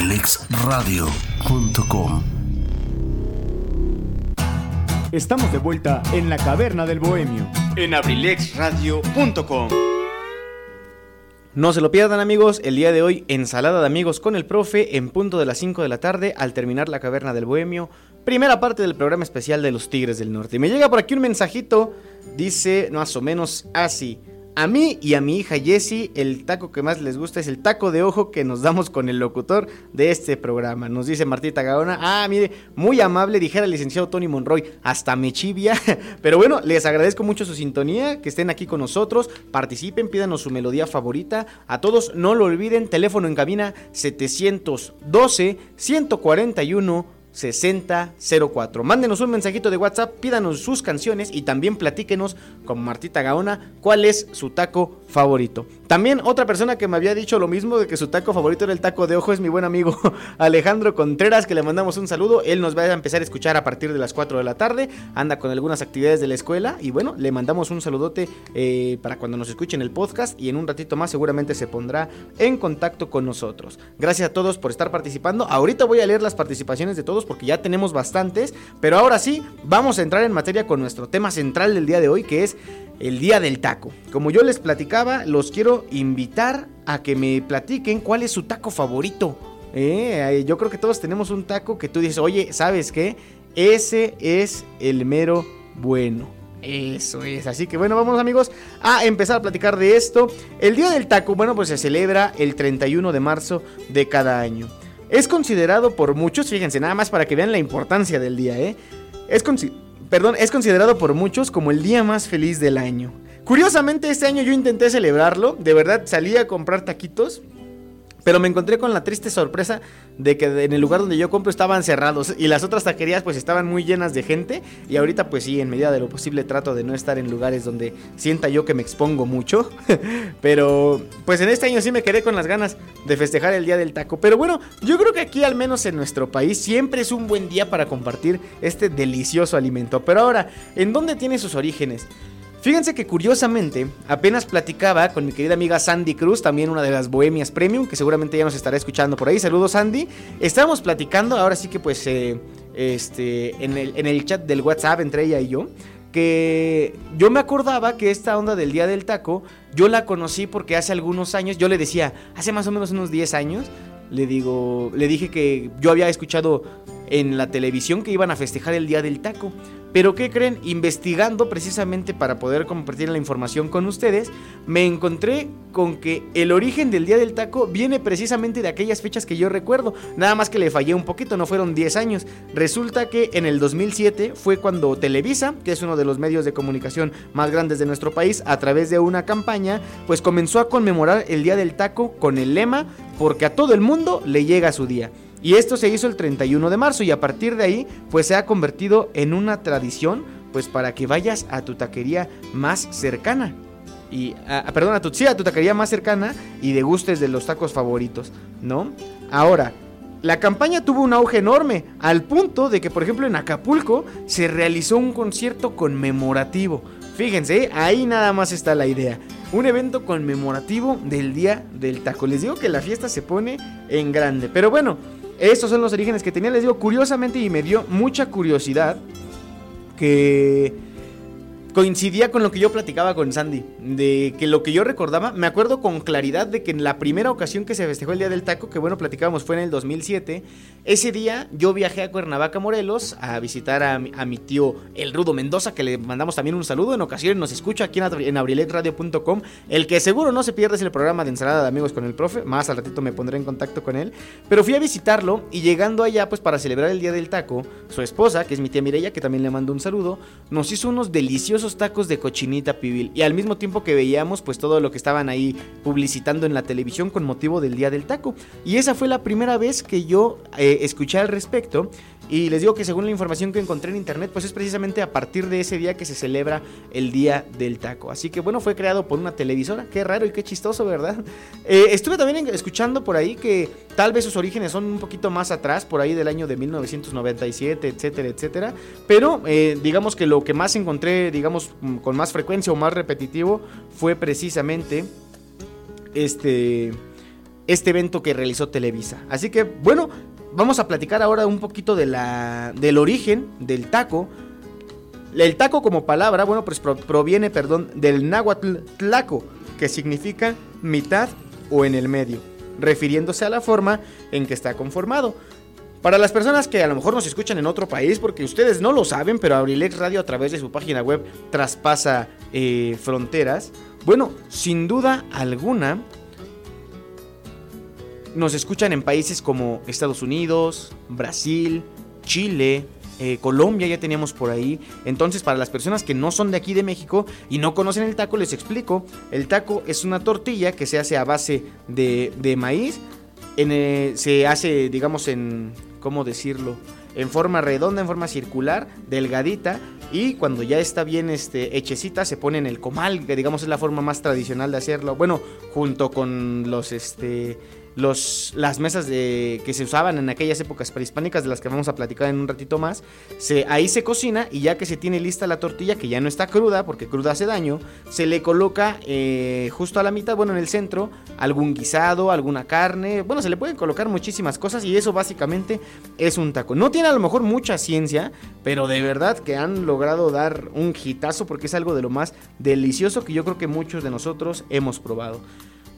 abrilexradio.com Estamos de vuelta en la caverna del bohemio. En abrilexradio.com. No se lo pierdan amigos, el día de hoy ensalada de amigos con el profe en punto de las 5 de la tarde al terminar la caverna del bohemio, primera parte del programa especial de los Tigres del Norte. Y me llega por aquí un mensajito, dice más o menos así. A mí y a mi hija Jessie, el taco que más les gusta es el taco de ojo que nos damos con el locutor de este programa. Nos dice Martita Gaona. Ah, mire, muy amable, dijera el licenciado Tony Monroy. Hasta me chivia. Pero bueno, les agradezco mucho su sintonía, que estén aquí con nosotros. Participen, pídanos su melodía favorita. A todos, no lo olviden, teléfono en cabina 712 141 6004. Mándenos un mensajito de WhatsApp, pídanos sus canciones y también platíquenos con Martita Gaona cuál es su taco favorito. También otra persona que me había dicho lo mismo de que su taco favorito era el taco de ojo es mi buen amigo Alejandro Contreras, que le mandamos un saludo. Él nos va a empezar a escuchar a partir de las 4 de la tarde, anda con algunas actividades de la escuela y bueno, le mandamos un saludote eh, para cuando nos escuchen el podcast y en un ratito más seguramente se pondrá en contacto con nosotros. Gracias a todos por estar participando. Ahorita voy a leer las participaciones de todos porque ya tenemos bastantes, pero ahora sí, vamos a entrar en materia con nuestro tema central del día de hoy, que es el día del taco. Como yo les platicaba, los quiero invitar a que me platiquen cuál es su taco favorito. Eh, yo creo que todos tenemos un taco que tú dices, oye, ¿sabes qué? Ese es el mero bueno. Eso es, así que bueno, vamos amigos a empezar a platicar de esto. El Día del Taco, bueno, pues se celebra el 31 de marzo de cada año. Es considerado por muchos, fíjense, nada más para que vean la importancia del día, ¿eh? Es, es considerado por muchos como el día más feliz del año. Curiosamente, este año yo intenté celebrarlo, de verdad salí a comprar taquitos Pero me encontré con la triste sorpresa de que en el lugar donde yo compro estaban cerrados y las otras taquerías pues estaban muy llenas de gente y ahorita pues sí, en medida de lo posible trato de no estar en lugares donde sienta yo que me expongo mucho. Pero pues en este año sí me quedé con las ganas de festejar el Día del Taco. Pero bueno, yo creo que aquí al menos en nuestro país siempre es un buen día para compartir este delicioso alimento. Pero ahora, ¿en dónde tiene sus orígenes? Fíjense que curiosamente, apenas platicaba con mi querida amiga Sandy Cruz, también una de las Bohemias Premium, que seguramente ya nos estará escuchando por ahí. Saludos Sandy. Estábamos platicando, ahora sí que pues eh, este, en, el, en el chat del WhatsApp entre ella y yo, que yo me acordaba que esta onda del Día del Taco, yo la conocí porque hace algunos años, yo le decía, hace más o menos unos 10 años, le digo, le dije que yo había escuchado en la televisión que iban a festejar el Día del Taco. Pero ¿qué creen? Investigando precisamente para poder compartir la información con ustedes, me encontré con que el origen del Día del Taco viene precisamente de aquellas fechas que yo recuerdo. Nada más que le fallé un poquito, no fueron 10 años. Resulta que en el 2007 fue cuando Televisa, que es uno de los medios de comunicación más grandes de nuestro país, a través de una campaña, pues comenzó a conmemorar el Día del Taco con el lema, porque a todo el mundo le llega su día. Y esto se hizo el 31 de marzo y a partir de ahí pues se ha convertido en una tradición pues para que vayas a tu taquería más cercana. Y, perdón, a tu, sí, a tu taquería más cercana y degustes de los tacos favoritos, ¿no? Ahora, la campaña tuvo un auge enorme, al punto de que, por ejemplo, en Acapulco se realizó un concierto conmemorativo. Fíjense, ahí nada más está la idea. Un evento conmemorativo del Día del Taco. Les digo que la fiesta se pone en grande. Pero bueno, estos son los orígenes que tenía, les digo, curiosamente y me dio mucha curiosidad que coincidía con lo que yo platicaba con Sandy, de que lo que yo recordaba, me acuerdo con claridad de que en la primera ocasión que se festejó el Día del Taco, que bueno, platicábamos fue en el 2007, ese día yo viajé a Cuernavaca, Morelos, a visitar a, mi tío El Rudo Mendoza, que le mandamos también un saludo, en ocasiones nos escucha aquí en, en abriletradio.com, el que seguro no se pierde es el programa de ensalada de amigos con el profe, más al ratito me pondré en contacto con él, pero fui a visitarlo y llegando allá pues para celebrar el Día del Taco, su esposa, que es mi tía Mireya, que también le mando un saludo, nos hizo unos deliciosos esos tacos de cochinita pibil. Y al mismo tiempo que veíamos pues todo lo que estaban ahí publicitando en la televisión con motivo del Día del Taco. Y esa fue la primera vez que yo eh, escuché al respecto. Y les digo que según la información que encontré en internet, pues es precisamente a partir de ese día que se celebra el Día del Taco. Así que bueno, fue creado por una televisora. Qué raro y qué chistoso, ¿verdad? Eh, estuve también escuchando por ahí que tal vez sus orígenes son un poquito más atrás, por ahí del año de 1997, etcétera, etcétera. Pero eh, digamos que lo que más encontré, digamos, mm, con más frecuencia o más repetitivo fue precisamente este este evento que realizó Televisa. Así que, bueno, vamos a platicar ahora un poquito de la, del origen del taco. El taco como palabra, bueno, pues proviene, perdón, del náhuatl tlaco, que significa mitad o en el medio, refiriéndose a la forma en que está conformado. Para las personas que a lo mejor nos escuchan en otro país, porque ustedes no lo saben, pero Abrilex Radio a través de su página web traspasa eh, fronteras. Bueno, sin duda alguna, nos escuchan en países como Estados Unidos, Brasil, Chile, eh, Colombia ya teníamos por ahí. Entonces, para las personas que no son de aquí de México y no conocen el taco, les explico. El taco es una tortilla que se hace a base de, maíz. Eh, se hace, digamos, en... ¿Cómo decirlo? En forma redonda, en forma circular, delgadita. Y cuando ya está bien este, hechecita, se pone en el comal, que digamos es la forma más tradicional de hacerlo. Bueno, junto con los... Este, las mesas que se usaban en aquellas épocas prehispánicas, de las que vamos a platicar en un ratito más, ahí se cocina y ya que se tiene lista la tortilla, que ya no está cruda, porque cruda hace daño, se le coloca eh, justo a la mitad, bueno, en el centro, algún guisado, alguna carne, bueno, se le pueden colocar muchísimas cosas y eso básicamente es un taco. No tiene a lo mejor mucha ciencia, pero de verdad que han logrado dar un hitazo porque es algo de lo más delicioso que yo creo que muchos de nosotros hemos probado.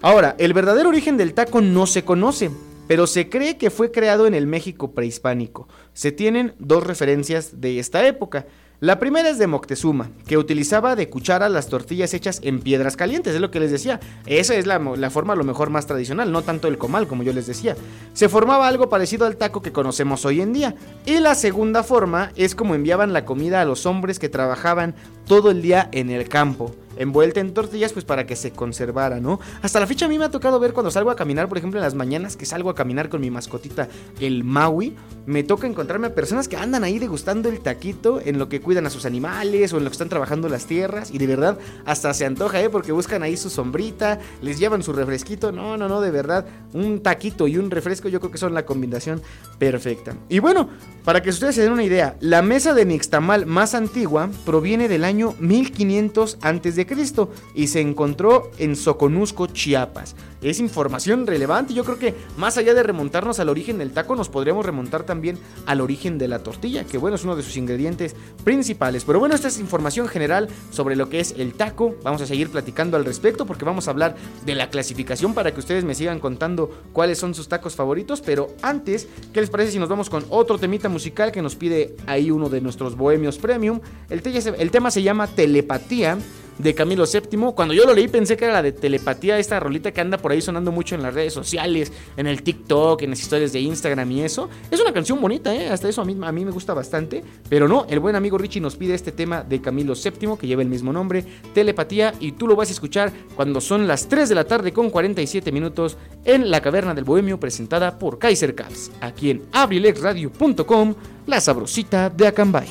Ahora, el verdadero origen del taco no se conoce, pero se cree que fue creado en el México prehispánico. Se tienen dos referencias de esta época. La primera es de Moctezuma, que utilizaba de cuchara las tortillas hechas en piedras calientes, es lo que les decía. Esa es la, forma a lo mejor más tradicional, no tanto el comal como yo les decía. Se formaba algo parecido al taco que conocemos hoy en día. Y la segunda forma es como enviaban la comida a los hombres que trabajaban todo el día en el campo. Envuelta en tortillas pues para que se conservara, ¿no? Hasta la fecha a mí me ha tocado ver cuando salgo a caminar, por ejemplo en las mañanas que salgo a caminar con mi mascotita, el Maui, me toca encontrarme a personas que andan ahí degustando el taquito en lo que cuidan a sus animales o en lo que están trabajando las tierras y de verdad hasta se antoja, ¿eh? Porque buscan ahí su sombrita, les llevan su refresquito, no, no, no, de verdad, un taquito y un refresco yo creo que son la combinación perfecta. Y bueno, para que ustedes se den una idea, la mesa de nixtamal más antigua proviene del año 1500 a.C. y se encontró en Soconusco, Chiapas es información relevante. Yo creo que más allá de remontarnos al origen del taco, nos podríamos remontar también al origen de la tortilla, que bueno, es uno de sus ingredientes principales. Pero bueno, esta es información general sobre lo que es el taco. Vamos a seguir platicando al respecto porque vamos a hablar de la clasificación para que ustedes me sigan contando cuáles son sus tacos favoritos. Pero antes, ¿qué les parece si nos vamos con otro temita musical que nos pide ahí uno de nuestros bohemios premium? El, el tema se llama Telepatía de Camilo VII. Cuando yo lo leí pensé que era la de telepatía, esta rolita que anda por ahí sonando mucho en las redes sociales, en el TikTok, en las historias de Instagram y eso. Es una canción bonita, ¿eh? Hasta eso a mí, me gusta bastante. Pero no, el buen amigo Richie nos pide este tema de Camilo VII, que lleva el mismo nombre, Telepatía, y tú lo vas a escuchar cuando son las 3 de la tarde con 47 minutos en la Caverna del Bohemio, presentada por Kaiser Caps, aquí en abrilexradio.com, la sabrosita de Acambay.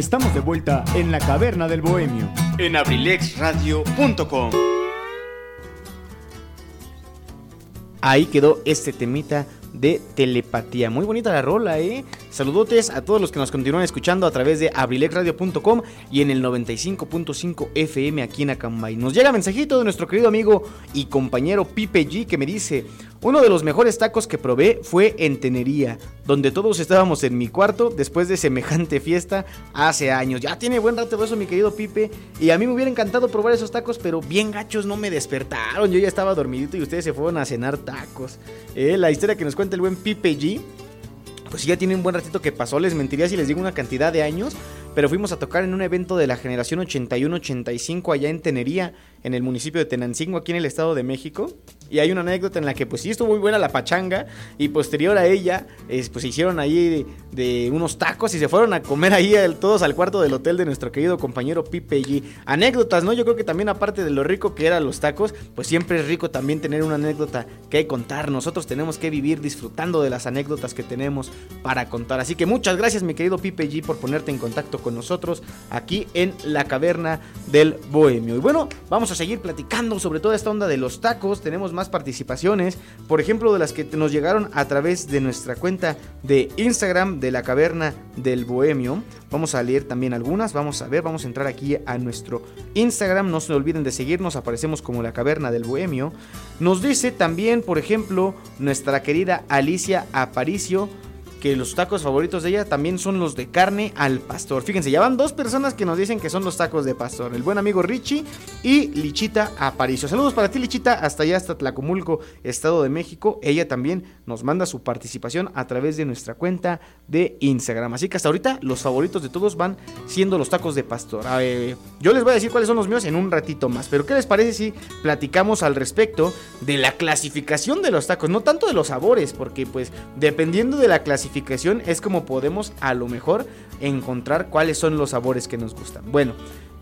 Estamos de vuelta en la caverna del bohemio. En abrilexradio.com. Ahí quedó este temita de telepatía. Muy bonita la rola, ¿eh? Saludotes a todos los que nos continúan escuchando a través de abrilexradio.com y en el 95.5 FM aquí en Acambay. Nos llega mensajito de nuestro querido amigo y compañero Pipe G que me dice, uno de los mejores tacos que probé fue en Tenería, donde todos estábamos en mi cuarto después de semejante fiesta hace años. Ya tiene buen rato eso mi querido Pipe y a mí me hubiera encantado probar esos tacos, pero bien gachos no me despertaron. Yo ya estaba dormidito y ustedes se fueron a cenar tacos. Eh, la historia que nos cuenta el buen Pipe G pues ya tiene un buen ratito que pasó, les mentiría si les digo una cantidad de años, pero fuimos a tocar en un evento de la generación 81-85 allá en Tenería, en el municipio de Tenancingo, aquí en el Estado de México. Y hay una anécdota en la que pues sí estuvo muy buena la pachanga y posterior a ella pues se hicieron ahí de, unos tacos y se fueron a comer ahí todos al cuarto del hotel de nuestro querido compañero Pipe G. Anécdotas, ¿no? Yo creo que también aparte de lo rico que eran los tacos, pues siempre es rico también tener una anécdota que contar. Nosotros tenemos que vivir disfrutando de las anécdotas que tenemos para contar. Así que muchas gracias mi querido Pipe G por ponerte en contacto con nosotros aquí en la caverna del Bohemio. Y bueno, vamos a seguir platicando sobre toda esta onda de los tacos. Tenemos más participaciones, por ejemplo de las que nos llegaron a través de nuestra cuenta de Instagram de la caverna del bohemio. Vamos a leer también algunas, vamos a ver, vamos a entrar aquí a nuestro Instagram, no se olviden de seguirnos, aparecemos como la caverna del bohemio. Nos dice también, por ejemplo, nuestra querida Alicia Aparicio que los tacos favoritos de ella también son los de carne al pastor. Fíjense, ya van dos personas que nos dicen que son los tacos de pastor. El buen amigo Richie y Lichita Aparicio. Saludos para ti, Lichita, hasta allá, hasta Tlacomulco, Estado de México. Ella también nos manda su participación a través de nuestra cuenta de Instagram. Así que hasta ahorita los favoritos de todos van siendo los tacos de pastor. yo les voy a decir cuáles son los míos en un ratito más. Pero ¿qué les parece si platicamos al respecto de la clasificación de los tacos? No tanto de los sabores, porque pues dependiendo de la clasificación es como podemos a lo mejor encontrar cuáles son los sabores que nos gustan. Bueno,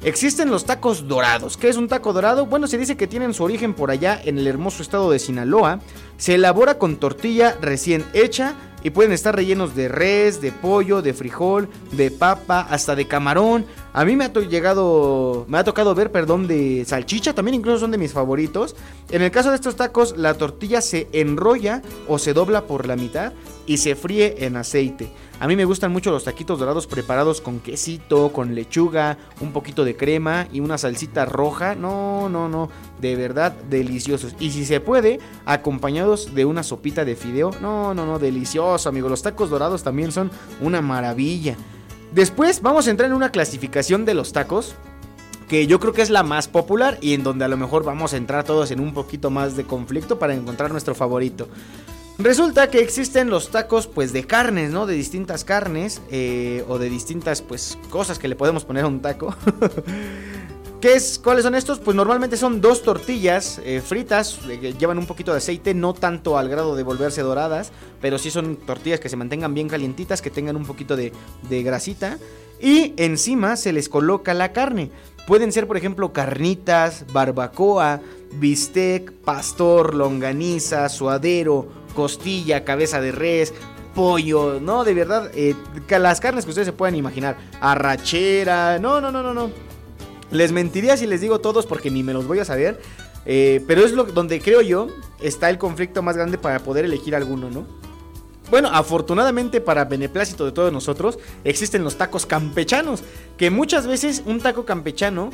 existen los tacos dorados. ¿Qué es un taco dorado? Bueno, se dice que tienen su origen por allá en el hermoso estado de Sinaloa. Se elabora con tortilla recién hecha y pueden estar rellenos de res, de pollo, de frijol, de papa, hasta de camarón. A mí me ha llegado, me ha tocado ver, perdón, de salchicha, también incluso son de mis favoritos. En el caso de estos tacos, la tortilla se enrolla o se dobla por la mitad y se fríe en aceite. A mí me gustan mucho los taquitos dorados preparados con quesito, con lechuga, un poquito de crema y una salsita roja. No, no, no, de verdad deliciosos. Y si se puede, acompañados de una sopita de fideo. No, no, no, delicioso, amigo. Los tacos dorados también son una maravilla. Después vamos a entrar en una clasificación de los tacos que yo creo que es la más popular y en donde a lo mejor vamos a entrar todos en un poquito más de conflicto para encontrar nuestro favorito. Resulta que existen los tacos pues de carnes, ¿no? De distintas carnes eh, o de distintas pues cosas que le podemos poner a un taco. ¿Qué es, ¿Cuáles son estos? Pues normalmente son dos tortillas eh, fritas eh, llevan un poquito de aceite, no tanto al grado de volverse doradas, pero sí son tortillas que se mantengan bien calientitas, que tengan un poquito de, de grasita. Y encima se les coloca la carne. Pueden ser, por ejemplo, carnitas, barbacoa, bistec, pastor, longaniza, suadero, costilla, cabeza de res, pollo, no, de verdad, eh, las carnes que ustedes se puedan imaginar, arrachera, no, no, no, no, no. Les mentiría si les digo todos porque ni me los voy a saber. Eh, pero es lo, donde creo yo está el conflicto más grande para poder elegir alguno, ¿no? Bueno, afortunadamente para beneplácito de todos nosotros existen los tacos campechanos, que muchas veces un taco campechano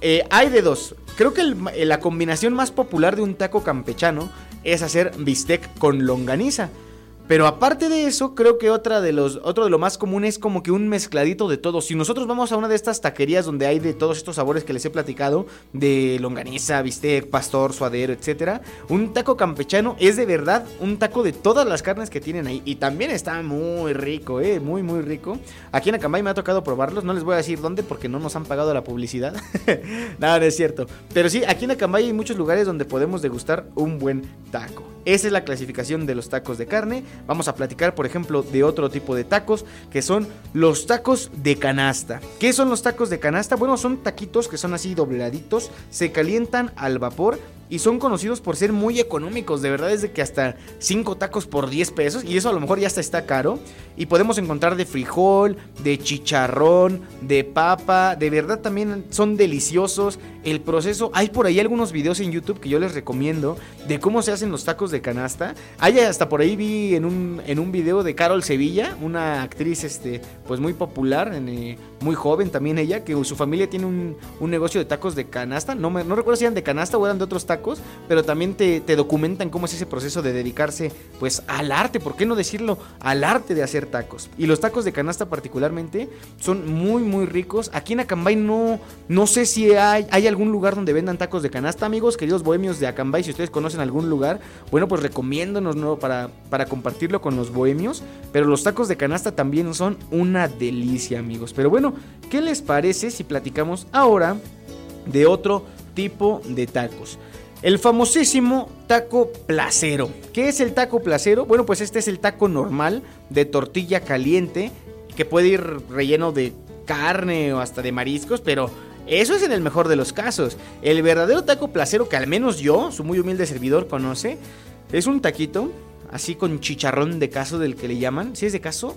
eh, hay de dos. Creo que la combinación más popular de un taco campechano es hacer bistec con longaniza. Pero aparte de eso, creo que otra de los, otro de lo más común es como que un mezcladito de todo. Si nosotros vamos a una de estas taquerías donde hay de todos estos sabores que les he platicado, de longaniza, bistec, pastor, suadero, etcétera, un taco campechano es de verdad un taco de todas las carnes que tienen ahí. Y también está muy rico, eh, muy, muy rico. Aquí en Acambay me ha tocado probarlos. No les voy a decir dónde porque no nos han pagado la publicidad. Nada, no es cierto. Pero sí, aquí en Acambay hay muchos lugares donde podemos degustar un buen taco. Esa es la clasificación de los tacos de carne. Vamos a platicar, por ejemplo, de otro tipo de tacos, que son los tacos de canasta. ¿Qué son los tacos de canasta? Bueno, son taquitos que son así dobladitos, se calientan al vapor y son conocidos por ser muy económicos. De verdad es de que hasta 5 tacos por 10 pesos y eso a lo mejor ya está caro. Y podemos encontrar de frijol, de chicharrón, de papa. De verdad también son deliciosos. El proceso, hay por ahí algunos videos en YouTube que yo les recomiendo de cómo se hacen los tacos de canasta. Hay hasta por ahí vi en un, en un video de Carol Sevilla, una actriz este, pues muy popular, eh, muy joven también ella, que su familia tiene un, un negocio de tacos de canasta. No, me, no recuerdo si eran de canasta o eran de otros tacos, pero también te, te documentan cómo es ese proceso de dedicarse pues al arte, ¿por qué no decirlo? Al arte de hacer tacos. Y los tacos de canasta particularmente son muy muy ricos. Aquí en Acambay no, no sé si hay, hay algún lugar donde vendan tacos de canasta, amigos, queridos bohemios de Acambay, si ustedes conocen algún lugar, bueno pues recomiéndonos ¿no? para, para compartirlo con los bohemios. Pero los tacos de canasta también son una delicia, amigos. Pero bueno, ¿qué les parece si platicamos ahora de otro tipo de tacos? El famosísimo taco placero. ¿Qué es el taco placero? Bueno, pues este es el taco normal de tortilla caliente que puede ir relleno de carne o hasta de mariscos, pero eso es en el mejor de los casos. El verdadero taco placero que al menos yo, su muy humilde servidor, conoce, es un taquito así con chicharrón de caso del que le llaman. ¿Sí es de caso?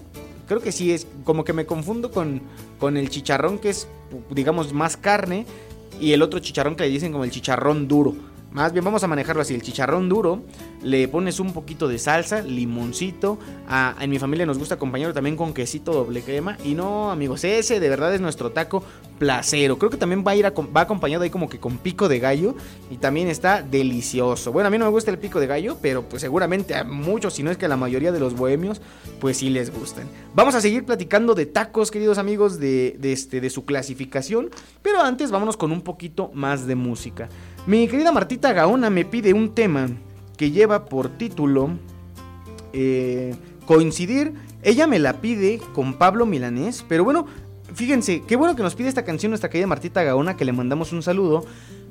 Creo que sí es. Como que me confundo con, con el chicharrón que es, digamos, más carne y el otro chicharrón que le dicen como el chicharrón duro. Más bien vamos a manejarlo así, el chicharrón duro, le pones un poquito de salsa, limoncito, a, en mi familia nos gusta acompañarlo también con quesito doble crema. Y no amigos, ese de verdad es nuestro taco placero, creo que también va a ir va acompañado ahí como que con pico de gallo. Y también está delicioso, bueno a mí no me gusta el pico de gallo, pero pues seguramente a muchos, si no es que a la mayoría de los bohemios, pues sí les gustan. Vamos a seguir platicando de tacos queridos amigos de, de, este, de su clasificación, pero antes vámonos con un poquito más de música. Mi querida Martita Gaona me pide un tema que lleva por título eh, Coincidir. Ella me la pide con Pablo Milanés, pero bueno, fíjense, qué bueno que nos pide esta canción nuestra querida Martita Gaona, que le mandamos un saludo.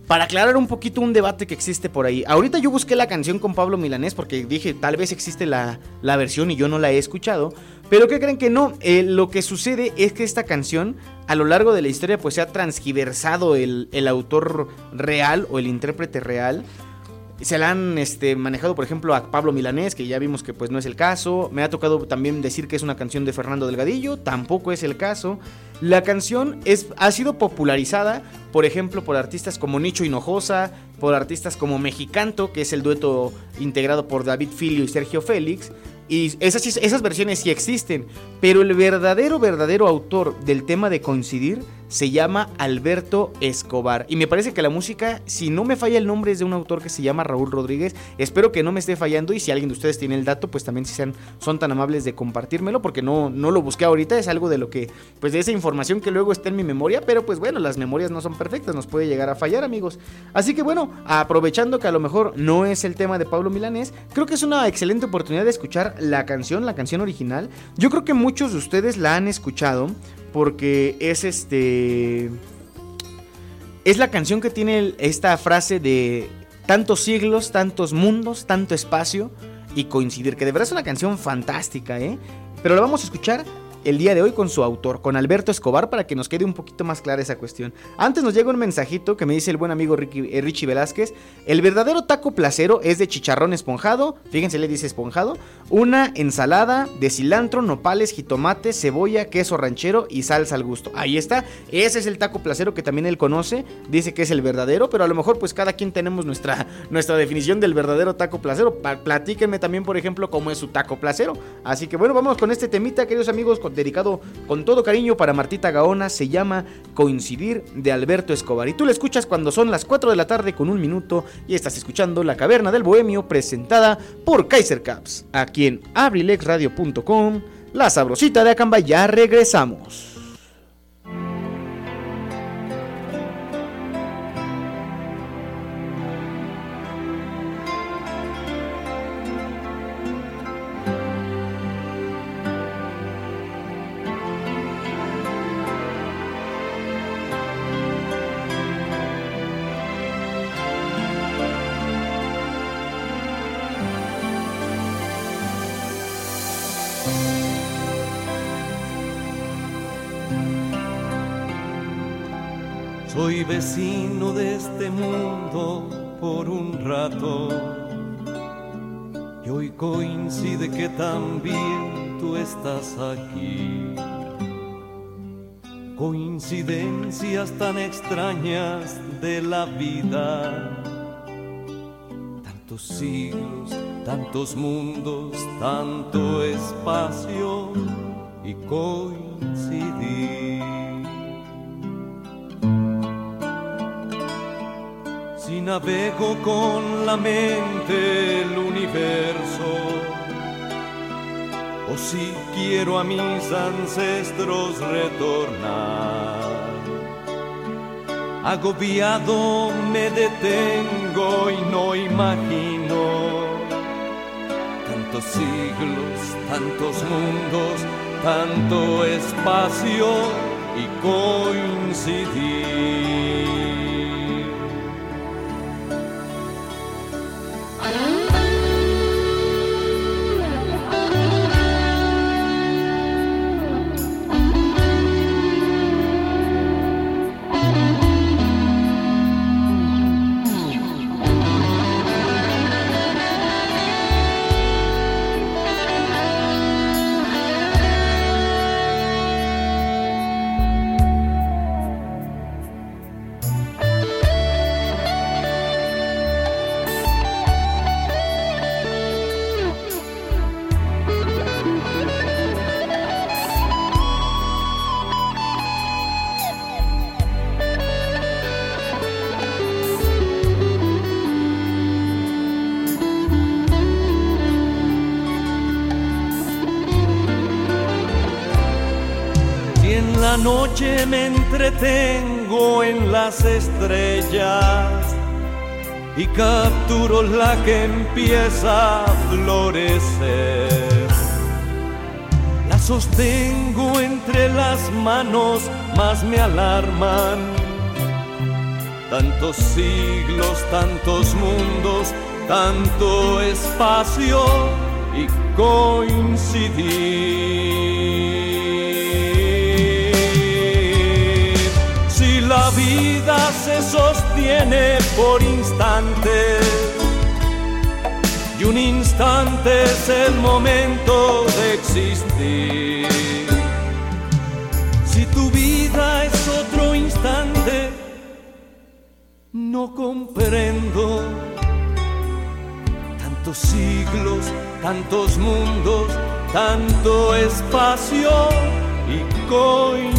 Para aclarar un poquito un debate que existe por ahí. Ahorita yo busqué la canción con Pablo Milanés porque dije, tal vez existe la, la versión y yo no la he escuchado. Pero ¿qué creen que no? Eh, lo que sucede es que esta canción a lo largo de la historia pues se ha transgiversado el, el autor real o el intérprete real. Se la han este, manejado, por ejemplo, a Pablo Milanés, que ya vimos que pues no es el caso. Me ha tocado también decir que es una canción de Fernando Delgadillo, tampoco es el caso. La canción es, ha sido popularizada, por ejemplo, por artistas como Nicho Hinojosa, por artistas como Mexicanto, que es el dueto integrado por David Filio y Sergio Félix. Y esas, esas versiones sí existen, pero el verdadero, verdadero autor del tema de coincidir se llama Alberto Escobar. Y me parece que la música, si no me falla el nombre, es de un autor que se llama Raúl Rodríguez. Espero que no me esté fallando y si alguien de ustedes tiene el dato, pues también si sean, son tan amables de compartírmelo, porque no, no lo busqué ahorita, es algo de lo que, pues de esa información que luego está en mi memoria, pero pues bueno, las memorias no son perfectas, nos puede llegar a fallar amigos. Así que bueno, aprovechando que a lo mejor no es el tema de Pablo Milanés, creo que es una excelente oportunidad de escuchar la canción, la canción original. Yo creo que muchos de ustedes la han escuchado porque es este... Es la canción que tiene esta frase de tantos siglos, tantos mundos, tanto espacio y coincidir, que de verdad es una canción fantástica, ¿eh? Pero la vamos a escuchar el día de hoy con su autor, con Alberto Escobar, para que nos quede un poquito más clara esa cuestión. Antes nos llega un mensajito que me dice el buen amigo Ricky, eh, Richie Velázquez. El verdadero taco placero es de chicharrón esponjado, fíjense, le dice esponjado, una ensalada de cilantro, nopales, jitomate, cebolla, queso ranchero y salsa al gusto. Ahí está, ese es el taco placero que también él conoce, dice que es el verdadero, pero a lo mejor pues cada quien tenemos nuestra, nuestra definición del verdadero taco placero. Platíquenme también, por ejemplo, cómo es su taco placero. Así que bueno, vamos con este temita, queridos amigos, dedicado con todo cariño para Martita Gaona, se llama Coincidir de Alberto Escobar. Y tú la escuchas cuando son las 4 de la tarde con un minuto y estás escuchando La Caverna del Bohemio presentada por Kaiser Caps, aquí en abrilexradio.com, la sabrosita de Acamba, ya regresamos. También tú estás aquí. Coincidencias tan extrañas de la vida. Tantos siglos, tantos mundos, tanto espacio y coincidir. Si navego con la mente el universo, o si quiero a mis ancestros retornar. Agobiado me detengo y no imagino tantos siglos, tantos mundos, tanto espacio y coincidir. Me entretengo en las estrellas y capturo la que empieza a florecer. La sostengo entre las manos, más me alarman. Tantos siglos, tantos mundos, tanto espacio y coincidir. Se sostiene por instantes y un instante es el momento de existir. Si tu vida es otro instante, no comprendo tantos siglos, tantos mundos, tanto espacio y coincidir.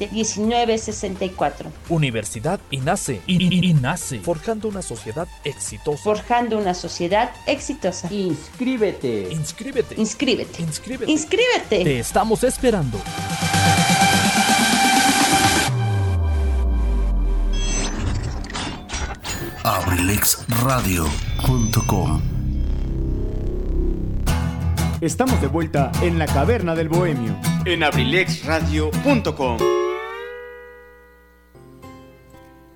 718-127-1964. Universidad INACE. INACE. Forjando una sociedad exitosa. Forjando una sociedad exitosa. Inscríbete. Inscríbete. Inscríbete. Inscríbete. Inscríbete. Te estamos esperando. abrilexradio.com Estamos de vuelta en la caverna del bohemio. en abrilexradio.com.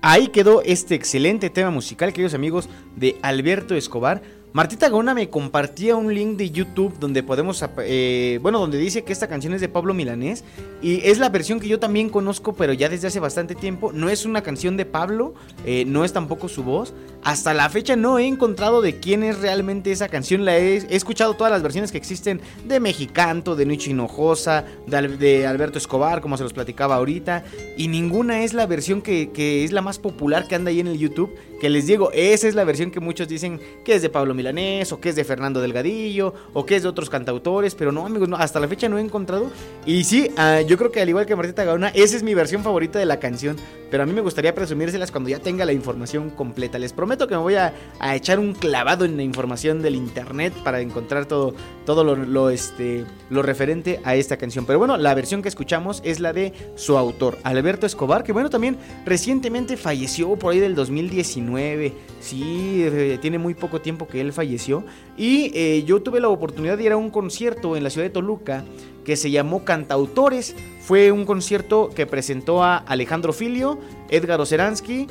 Ahí quedó este excelente tema musical, queridos amigos, de Alberto Escobar. Martita Gaona me compartía un link de YouTube donde podemos, eh, bueno, donde dice que esta canción es de Pablo Milanés y es la versión que yo también conozco, pero ya desde hace bastante tiempo. No es una canción de Pablo, eh, no es tampoco su voz. Hasta la fecha no he encontrado de quién es realmente esa canción. La he, escuchado todas las versiones que existen de Mexicanto, de Nicho Hinojosa, de, Alberto Escobar, como se los platicaba ahorita, y ninguna es la versión que, es la más popular que anda ahí en el YouTube. Que les digo, esa es la versión que muchos dicen que es de Pablo Milanés, o que es de Fernando Delgadillo, o que es de otros cantautores, pero no, amigos, hasta la fecha no he encontrado. Y sí, uh, yo creo que al igual que Martita Gaona, esa es mi versión favorita de la canción, pero a mí me gustaría presumírselas cuando ya tenga la información completa. Les prometo que me voy a, echar un clavado en la información del internet para encontrar todo, todo lo, lo, este, lo referente a esta canción. Pero bueno, la versión que escuchamos es la de su autor, Alberto Escobar, que bueno, también recientemente falleció por ahí del 2019 Sí, eh, tiene muy poco tiempo que él falleció. Y eh, yo tuve la oportunidad de ir a un concierto en la ciudad de Toluca que se llamó Cantautores. Fue un concierto que presentó a Alejandro Filio, Edgar Oceransky,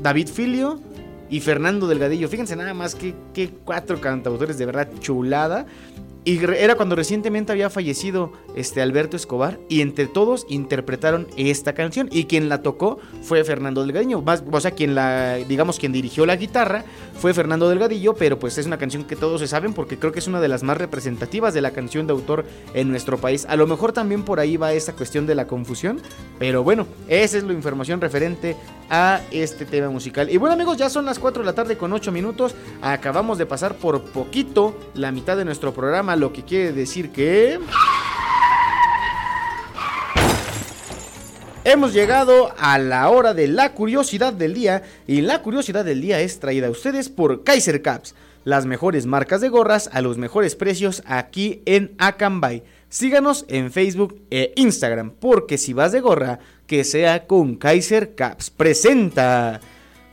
David Filio y Fernando Delgadillo. Fíjense nada más que, que cuatro cantautores de verdad chulada. Y era cuando recientemente había fallecido este Alberto Escobar y entre todos interpretaron esta canción y quien la tocó fue Fernando Delgadillo, o sea, quien la digamos quien dirigió la guitarra fue Fernando Delgadillo, pero pues es una canción que todos se saben porque creo que es una de las más representativas de la canción de autor en nuestro país. A lo mejor también por ahí va esa cuestión de la confusión, pero bueno, esa es la información referente a este tema musical. Y bueno, amigos, ya son las 4 de la tarde con 8 minutos. Acabamos de pasar por poquito la mitad de nuestro programa lo que quiere decir que... Hemos llegado a la hora de la curiosidad del día y la curiosidad del día es traída a ustedes por Kaiser Caps, las mejores marcas de gorras a los mejores precios aquí en Acambay. Síganos en Facebook e Instagram porque si vas de gorra, que sea con Kaiser Caps. Presenta.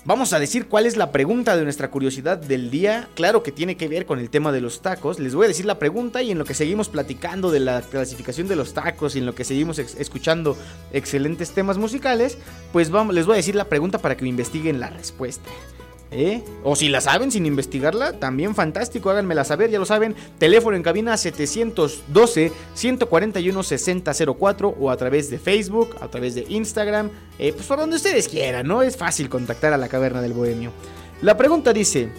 Vamos a decir cuál es la pregunta de nuestra curiosidad del día. Claro que tiene que ver con el tema de los tacos. Les voy a decir la pregunta y en lo que seguimos platicando de la clasificación de los tacos y en lo que seguimos escuchando excelentes temas musicales, pues vamos, les voy a decir la pregunta para que investiguen la respuesta. ¿Eh? O si la saben sin investigarla, también fantástico, háganmela saber, ya lo saben. Teléfono en cabina 712-141-6004 o a través de Facebook, a través de Instagram, eh, pues por donde ustedes quieran, ¿no? Es fácil contactar a la caverna del bohemio. La pregunta dice,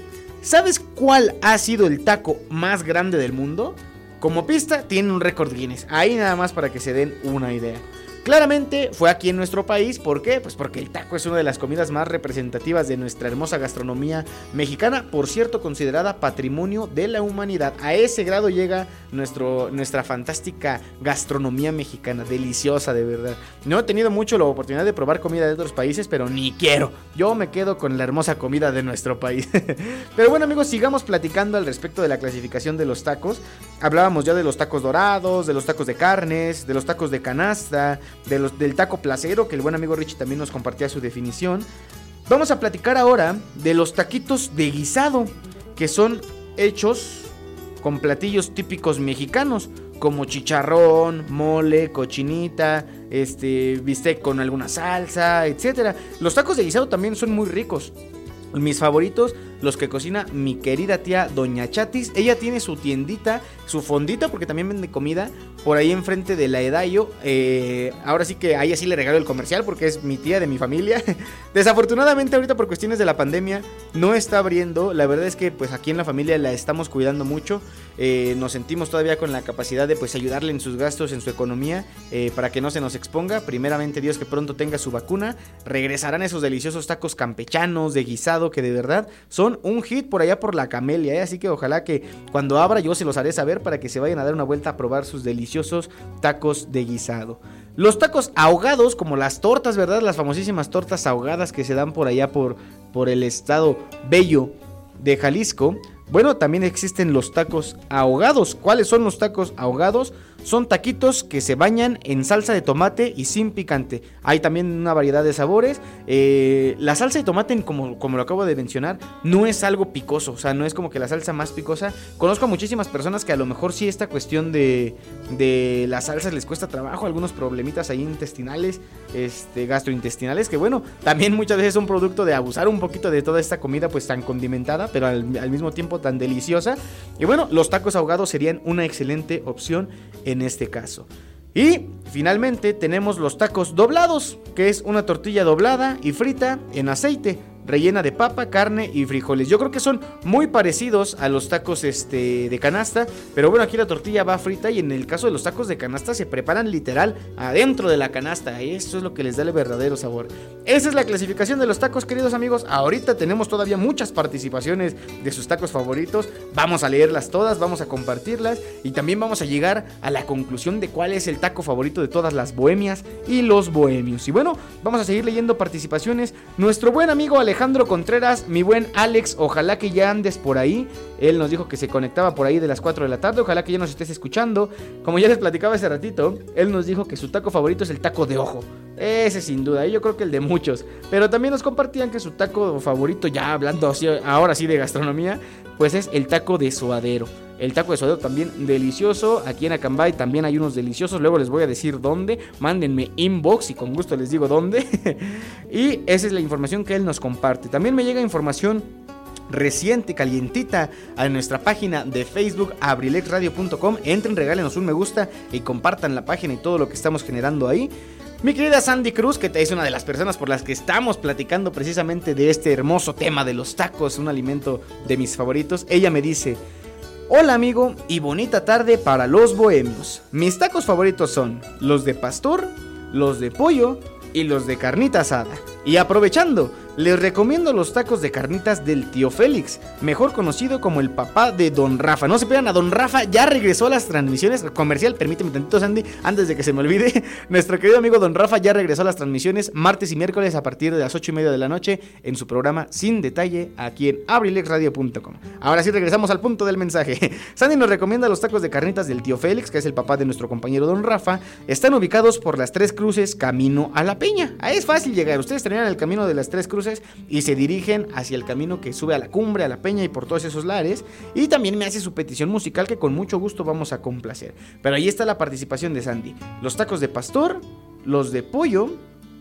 ¿sabes cuál ha sido el taco más grande del mundo? Como pista, tiene un récord Guinness. Ahí nada más para que se den una idea. Claramente fue aquí en nuestro país, ¿por qué? Pues porque el taco es una de las comidas más representativas de nuestra hermosa gastronomía mexicana, por cierto considerada patrimonio de la humanidad. A ese grado llega nuestra fantástica gastronomía mexicana, deliciosa de verdad. No he tenido mucho la oportunidad de probar comida de otros países, pero ni quiero. Yo me quedo con la hermosa comida de nuestro país. pero bueno amigos, sigamos platicando al respecto de la clasificación de los tacos. Hablábamos ya de los tacos dorados, de los tacos de carnes, de los tacos de canasta del taco placero, que el buen amigo Richie también nos compartía su definición. Vamos a platicar ahora de los taquitos de guisado, que son hechos con platillos típicos mexicanos, como chicharrón, mole, cochinita, este, bistec con alguna salsa, etc. Los tacos de guisado también son muy ricos. Mis favoritos, los que cocina mi querida tía Doña Chatis. Ella tiene su tiendita, su fondita, porque también vende comida, por ahí enfrente de la Edayo. Eh, ahora sí que a ella sí le regalo el comercial porque es mi tía de mi familia. Desafortunadamente ahorita por cuestiones de la pandemia no está abriendo. La verdad es que pues aquí en la familia la estamos cuidando mucho. Eh, nos sentimos todavía con la capacidad de pues ayudarle en sus gastos, en su economía, eh, para que no se nos exponga. Primeramente Dios que pronto tenga su vacuna. Regresarán esos deliciosos tacos campechanos de guisado que de verdad son un hit por allá por la camelia. Así que ojalá que cuando abra yo se los haré saber para que se vayan a dar una vuelta a probar sus deliciosos tacos de guisado. Los tacos ahogados, como las tortas, ¿verdad? Las famosísimas tortas ahogadas que se dan por allá por, por el estado bello de Jalisco. Bueno, también existen los tacos ahogados. ¿Cuáles son los tacos ahogados? Son taquitos que se bañan en salsa de tomate y sin picante. Hay también una variedad de sabores. Eh, la salsa de tomate, como, como lo acabo de mencionar, no es algo picoso. O sea, no es como que la salsa más picosa. Conozco a muchísimas personas que a lo mejor sí esta cuestión de, de las salsas les cuesta trabajo. Algunos problemitas ahí intestinales, este, gastrointestinales. Que bueno, también muchas veces son producto de abusar un poquito de toda esta comida pues tan condimentada, pero al, al mismo tiempo tan deliciosa. Y bueno, los tacos ahogados serían una excelente opción en este caso. Y finalmente tenemos los tacos doblados, que es una tortilla doblada y frita en aceite rellena de papa, carne y frijoles. Yo creo que son muy parecidos a los tacos este, de canasta, pero bueno, aquí la tortilla va frita y en el caso de los tacos de canasta se preparan literal adentro de la canasta. Eso es lo que les da el verdadero sabor. Esa es la clasificación de los tacos, queridos amigos. Ahorita tenemos todavía muchas participaciones de sus tacos favoritos. Vamos a leerlas todas, vamos a compartirlas y también vamos a llegar a la conclusión de cuál es el taco favorito de todas las bohemias y los bohemios. Y bueno, vamos a seguir leyendo participaciones. Nuestro buen amigo Alejandro Alejandro Contreras, mi buen Alex, ojalá que ya andes por ahí. Él nos dijo que se conectaba por ahí de las 4 de la tarde, ojalá que ya nos estés escuchando. Como ya les platicaba hace ratito, él nos dijo que su taco favorito es el taco de ojo. Ese sin duda, y yo creo que el de muchos. Pero también nos compartían que su taco favorito, ya hablando ahora sí de gastronomía, pues es el taco de suadero. El taco de suadero también delicioso. Aquí en Acambay también hay unos deliciosos. Luego les voy a decir dónde. Mándenme inbox y con gusto les digo dónde. y esa es la información que él nos comparte. También me llega información reciente, calientita, a nuestra página de Facebook, abrilexradio.com. Entren, regálenos un me gusta y compartan la página y todo lo que estamos generando ahí. Mi querida Sandy Cruz, que es una de las personas por las que estamos platicando precisamente de este hermoso tema de los tacos, un alimento de mis favoritos, ella me dice, Hola amigo y bonita tarde para los bohemios. Mis tacos favoritos son los de pastor, los de pollo y los de carnita asada. Y aprovechando, les recomiendo los tacos de carnitas del tío Félix, mejor conocido como el papá de Don Rafa. No se pierdan a Don Rafa, ya regresó a las transmisiones. Comercial, permíteme tantito, Sandy, antes de que se me olvide. Nuestro querido amigo Don Rafa ya regresó a las transmisiones martes y miércoles a partir de las 8 y media de la noche en su programa Sin Detalle aquí en abrilexradio.com. Ahora sí regresamos al punto del mensaje. Sandy nos recomienda los tacos de carnitas del tío Félix, que es el papá de nuestro compañero Don Rafa. Están ubicados por las tres cruces camino a la peña. Ahí es fácil llegar. Ustedes terminan el camino de las tres cruces y se dirigen hacia el camino que sube a la cumbre, a la peña y por todos esos lares. Y también me hace su petición musical que con mucho gusto vamos a complacer. Pero ahí está la participación de Sandy. Los tacos de pastor, los de pollo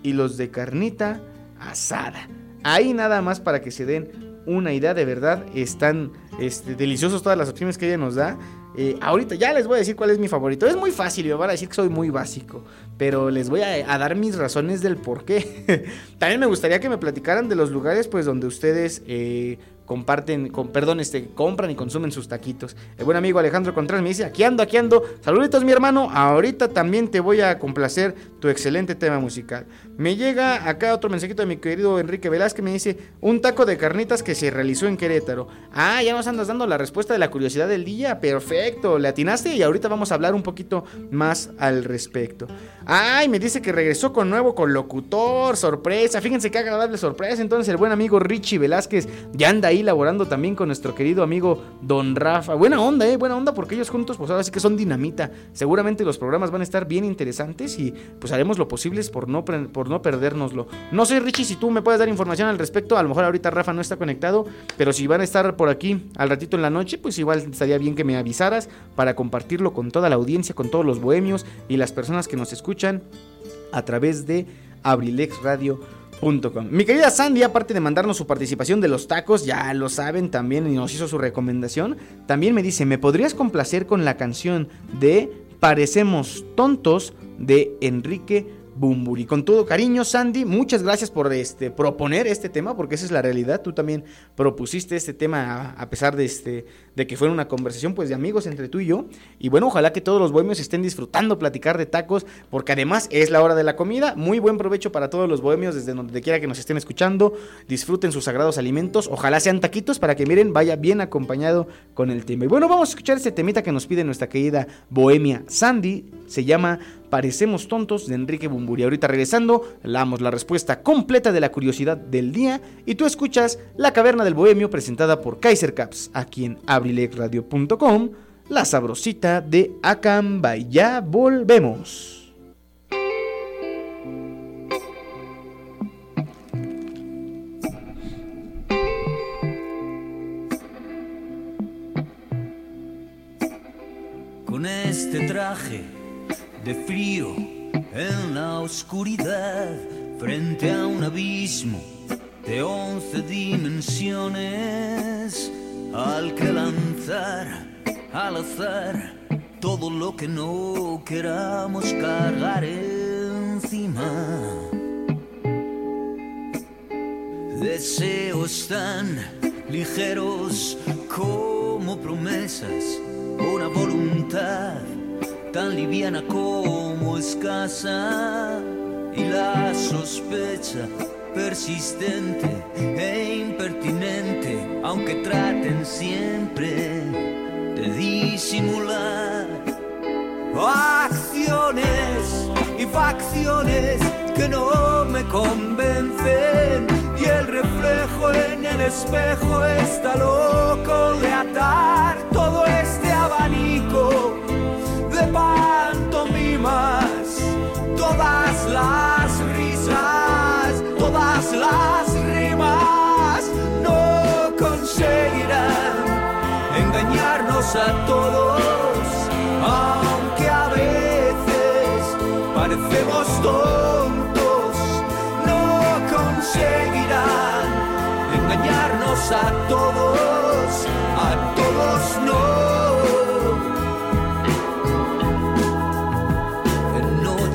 y los de carnita asada. Ahí nada más para que se den una idea de verdad. Están este, deliciosos todas las opciones que ella nos da. Eh, ahorita ya les voy a decir cuál es mi favorito. Es muy fácil me van a decir que soy muy básico. Pero les voy a, dar mis razones del por qué. También me gustaría que me platicaran de los lugares pues donde ustedes eh, comparten, con, perdón, este, compran y consumen sus taquitos. El buen amigo Alejandro Contreras me dice, aquí ando, aquí ando. Saluditos mi hermano, ahorita también te voy a complacer tu excelente tema musical. Me llega acá otro mensajito de mi querido Enrique Velázquez, me dice, un taco de carnitas que se realizó en Querétaro. Ah, ya nos andas dando la respuesta de la curiosidad del día, perfecto, le atinaste y ahorita vamos a hablar un poquito más al respecto. Ay, me dice que regresó con nuevo locutor, sorpresa, fíjense qué agradable sorpresa, entonces el buen amigo Richie Velázquez ya anda ahí laborando también con nuestro querido amigo Don Rafa. Buena onda, eh, buena onda, porque ellos juntos, pues ahora sí que son dinamita. Seguramente los programas van a estar bien interesantes y pues haremos lo posible por no, por no perdérnoslo. No sé, Richie, si tú me puedes dar información al respecto. A lo mejor ahorita Rafa no está conectado, pero si van a estar por aquí al ratito en la noche, pues igual estaría bien que me avisaras para compartirlo con toda la audiencia, con todos los bohemios y las personas que nos escuchan a través de Abrilex Radio mi querida Sandy, aparte de mandarnos su participación de los tacos, ya lo saben también y nos hizo su recomendación, también me dice, ¿me podrías complacer con la canción de Parecemos tontos de Enrique Bumburi. Con todo cariño, Sandy, muchas gracias por este, proponer este tema, porque esa es la realidad. Tú también propusiste este tema a, pesar de, este, de que fuera una conversación pues, de amigos entre tú y yo. Y bueno, ojalá que todos los bohemios estén disfrutando platicar de tacos, porque además es la hora de la comida. Muy buen provecho para todos los bohemios desde donde quiera que nos estén escuchando. Disfruten sus sagrados alimentos. Ojalá sean taquitos para que miren, vaya bien acompañado con el tema. Y bueno, vamos a escuchar este temita que nos pide nuestra querida bohemia Sandy. Se llama Parecemos tontos de Enrique Bumburi. Ahorita regresando, damos la respuesta completa de la curiosidad del día y tú escuchas La Caverna del Bohemio presentada por Kaiser Caps aquí en abrilexradio.com, La Sabrosita de Acambay. Ya volvemos. Con este traje de frío en la oscuridad, frente a un abismo de once dimensiones, al que lanzar al azar todo lo que no queramos cargar encima. Deseos tan ligeros como promesas, una voluntad tan liviana como escasa y la sospecha persistente e impertinente, aunque traten siempre de disimular acciones y facciones que no me convencen y el reflejo en el espejo está loco de atar todas las risas, todas las rimas no conseguirán engañarnos a todos, aunque a veces parecemos tontos, no conseguirán engañarnos a todos, a todos no.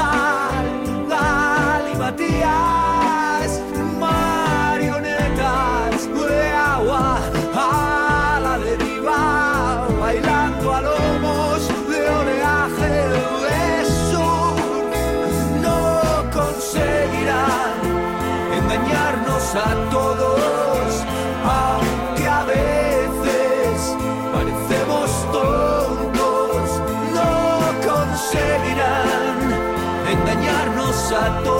universal, galimatías, marionetas de agua a la deriva, bailando a lomos de oleaje de sur, no conseguirán engañarnos a todos, a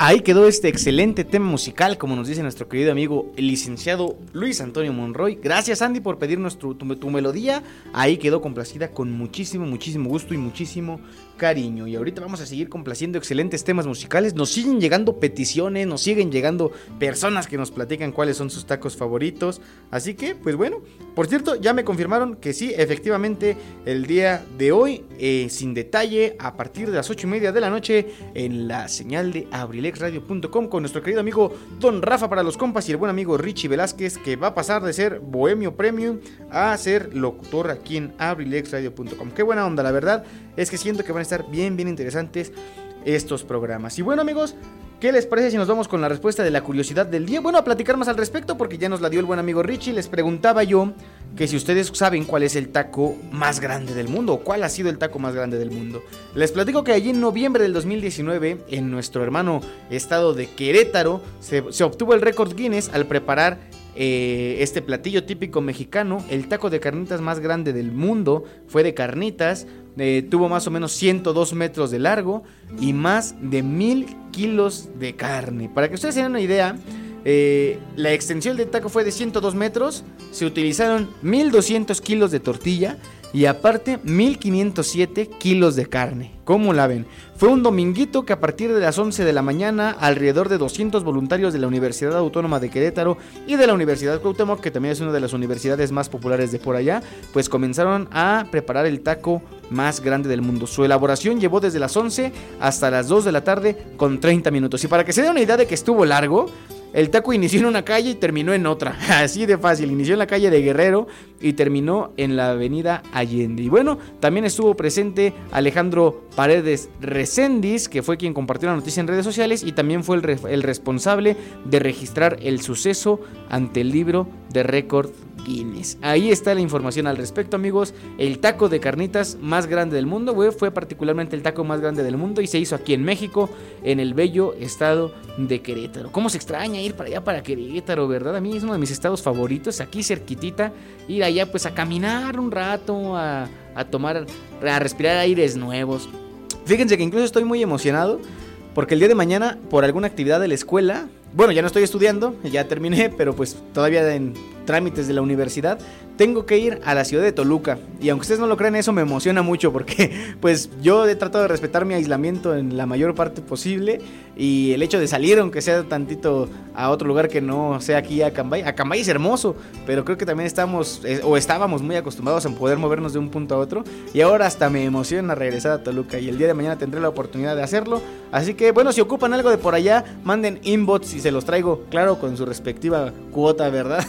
Ahí quedó este excelente tema musical, como nos dice nuestro querido amigo el licenciado Luis Antonio Monroy. Gracias Andy por pedirnos tu, tu, melodía. Ahí quedó complacida con muchísimo, muchísimo gusto y muchísimo cariño. Y ahorita vamos a seguir complaciendo excelentes temas musicales. Nos siguen llegando peticiones, nos siguen llegando personas que nos platican cuáles son sus tacos favoritos. Así que, pues bueno, por cierto, ya me confirmaron que sí, efectivamente, el día de hoy, eh, sin detalle, a partir de las 8 y media de la noche, en la señal de con nuestro querido amigo Don Rafa para los compas y el buen amigo Richie Velázquez, que va a pasar de ser bohemio premium a ser locutor aquí en abrilexradio.com. Qué buena onda, la verdad es que siento que van a estar bien, bien interesantes estos programas. Y bueno amigos, ¿Qué les parece si nos vamos con la respuesta de la curiosidad del día? Bueno, a platicar más al respecto porque ya nos la dio el buen amigo Richie. Les preguntaba yo que si ustedes saben cuál es el taco más grande del mundo o cuál ha sido el taco más grande del mundo. Les platico que allí en noviembre del 2019, en nuestro hermano estado de Querétaro, se, se obtuvo el récord Guinness al preparar eh, este platillo típico mexicano. El taco de carnitas más grande del mundo fue de carnitas. Eh, tuvo más o menos 102 metros de largo y más de mil kilos de carne. Para que ustedes tengan una idea, eh, la extensión del taco fue de 102 metros. Se utilizaron 1200 kilos de tortilla y aparte 1507 kilos de carne. ¿Cómo la ven? Fue un dominguito que a partir de las 11 de la mañana, alrededor de 200 voluntarios de la Universidad Autónoma de Querétaro y de la Universidad Cuauhtémoc, que también es una de las universidades más populares de por allá, pues comenzaron a preparar el taco más grande del mundo. Su elaboración llevó desde las 11 hasta las 2 de la tarde con 30 minutos. Y para que se den una idea de que estuvo largo, el taco inició en una calle y terminó en otra. Así de fácil. Inició en la calle de Guerrero y terminó en la avenida Allende. Y bueno, también estuvo presente Alejandro Paredes Recendis, que fue quien compartió la noticia en redes sociales y también fue el, re el responsable de registrar el suceso ante el libro de récord Ahí está la información al respecto, amigos. El taco de carnitas más grande del mundo, güey, fue particularmente el taco más grande del mundo y se hizo aquí en México, en el bello estado de Querétaro. ¿Cómo se extraña ir para allá, para Querétaro, verdad? A mí es uno de mis estados favoritos, aquí cerquitita, ir allá pues a caminar un rato, a tomar, a respirar aires nuevos. Fíjense que incluso estoy muy emocionado porque el día de mañana, por alguna actividad de la escuela, bueno, ya no estoy estudiando, ya terminé, pero pues todavía en trámites de la universidad, tengo que ir a la ciudad de Toluca. Y aunque ustedes no lo crean, eso me emociona mucho porque pues yo he tratado de respetar mi aislamiento en la mayor parte posible. Y el hecho de salir, aunque sea tantito a otro lugar que no sea aquí a Cambay. A Cambay es hermoso, pero creo que también estamos eh, o estábamos muy acostumbrados a poder movernos de un punto a otro. Y ahora hasta me emociona regresar a Toluca. Y el día de mañana tendré la oportunidad de hacerlo. Así que bueno, si ocupan algo de por allá, manden inbox y se los traigo, claro, con su respectiva cuota, ¿verdad?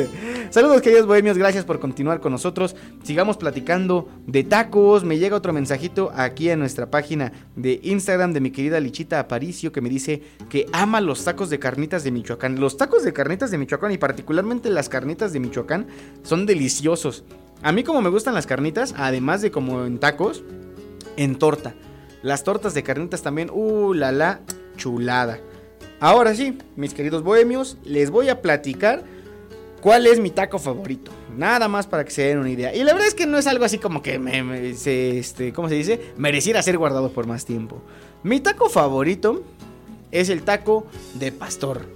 Saludos queridos bohemios, gracias por continuar con nosotros. Sigamos platicando de tacos. Me llega otro mensajito aquí en nuestra página de Instagram de mi querida Lichita Aparicio que me dice que ama los tacos de carnitas de Michoacán. Los tacos de carnitas de Michoacán y particularmente las carnitas de Michoacán son deliciosos. A mí como me gustan las carnitas, además de como en tacos, en torta. Las tortas de carnitas también, uh, la la, chulada. Ahora sí, mis queridos bohemios, les voy a platicar cuál es mi taco favorito. Nada más para que se den una idea. Y la verdad es que no es algo así como que me, se, este, ¿cómo se dice? Mereciera ser guardado por más tiempo. Mi taco favorito es el taco de pastor.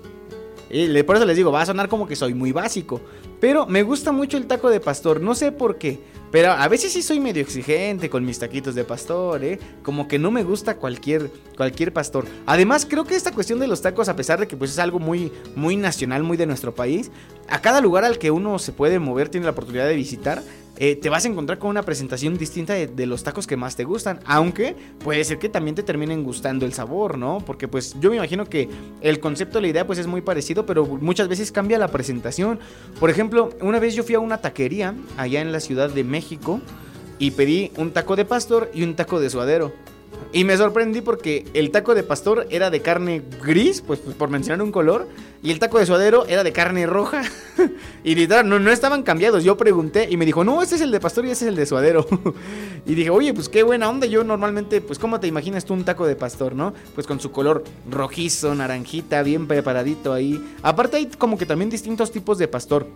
Y por eso les digo, va a sonar como que soy muy básico. Pero me gusta mucho el taco de pastor, no sé por qué. Pero a veces sí soy medio exigente con mis taquitos de pastor, ¿eh? Como que no me gusta cualquier, cualquier pastor. Además, creo que esta cuestión de los tacos, a pesar de que pues es algo muy, muy nacional, muy de nuestro país, a cada lugar al que uno se puede mover, tiene la oportunidad de visitar, eh, te vas a encontrar con una presentación distinta de, de, los tacos que más te gustan. Aunque puede ser que también te terminen gustando el sabor, ¿no? Porque pues yo me imagino que el concepto, la idea pues es muy parecido, pero muchas veces cambia la presentación. Por ejemplo, una vez yo fui a una taquería allá en la Ciudad de México y pedí un taco de pastor y un taco de suadero. Y me sorprendí porque el taco de pastor era de carne gris, pues, pues, por mencionar un color, y el taco de suadero era de carne roja. y literal, no, no estaban cambiados. Yo pregunté y me dijo, no, este es el de pastor y este es el de suadero. y dije, oye, pues qué buena onda. Yo normalmente, pues, ¿cómo te imaginas tú un taco de pastor, no? Pues con su color rojizo, naranjita, bien preparadito ahí. Aparte hay como que también distintos tipos de pastor.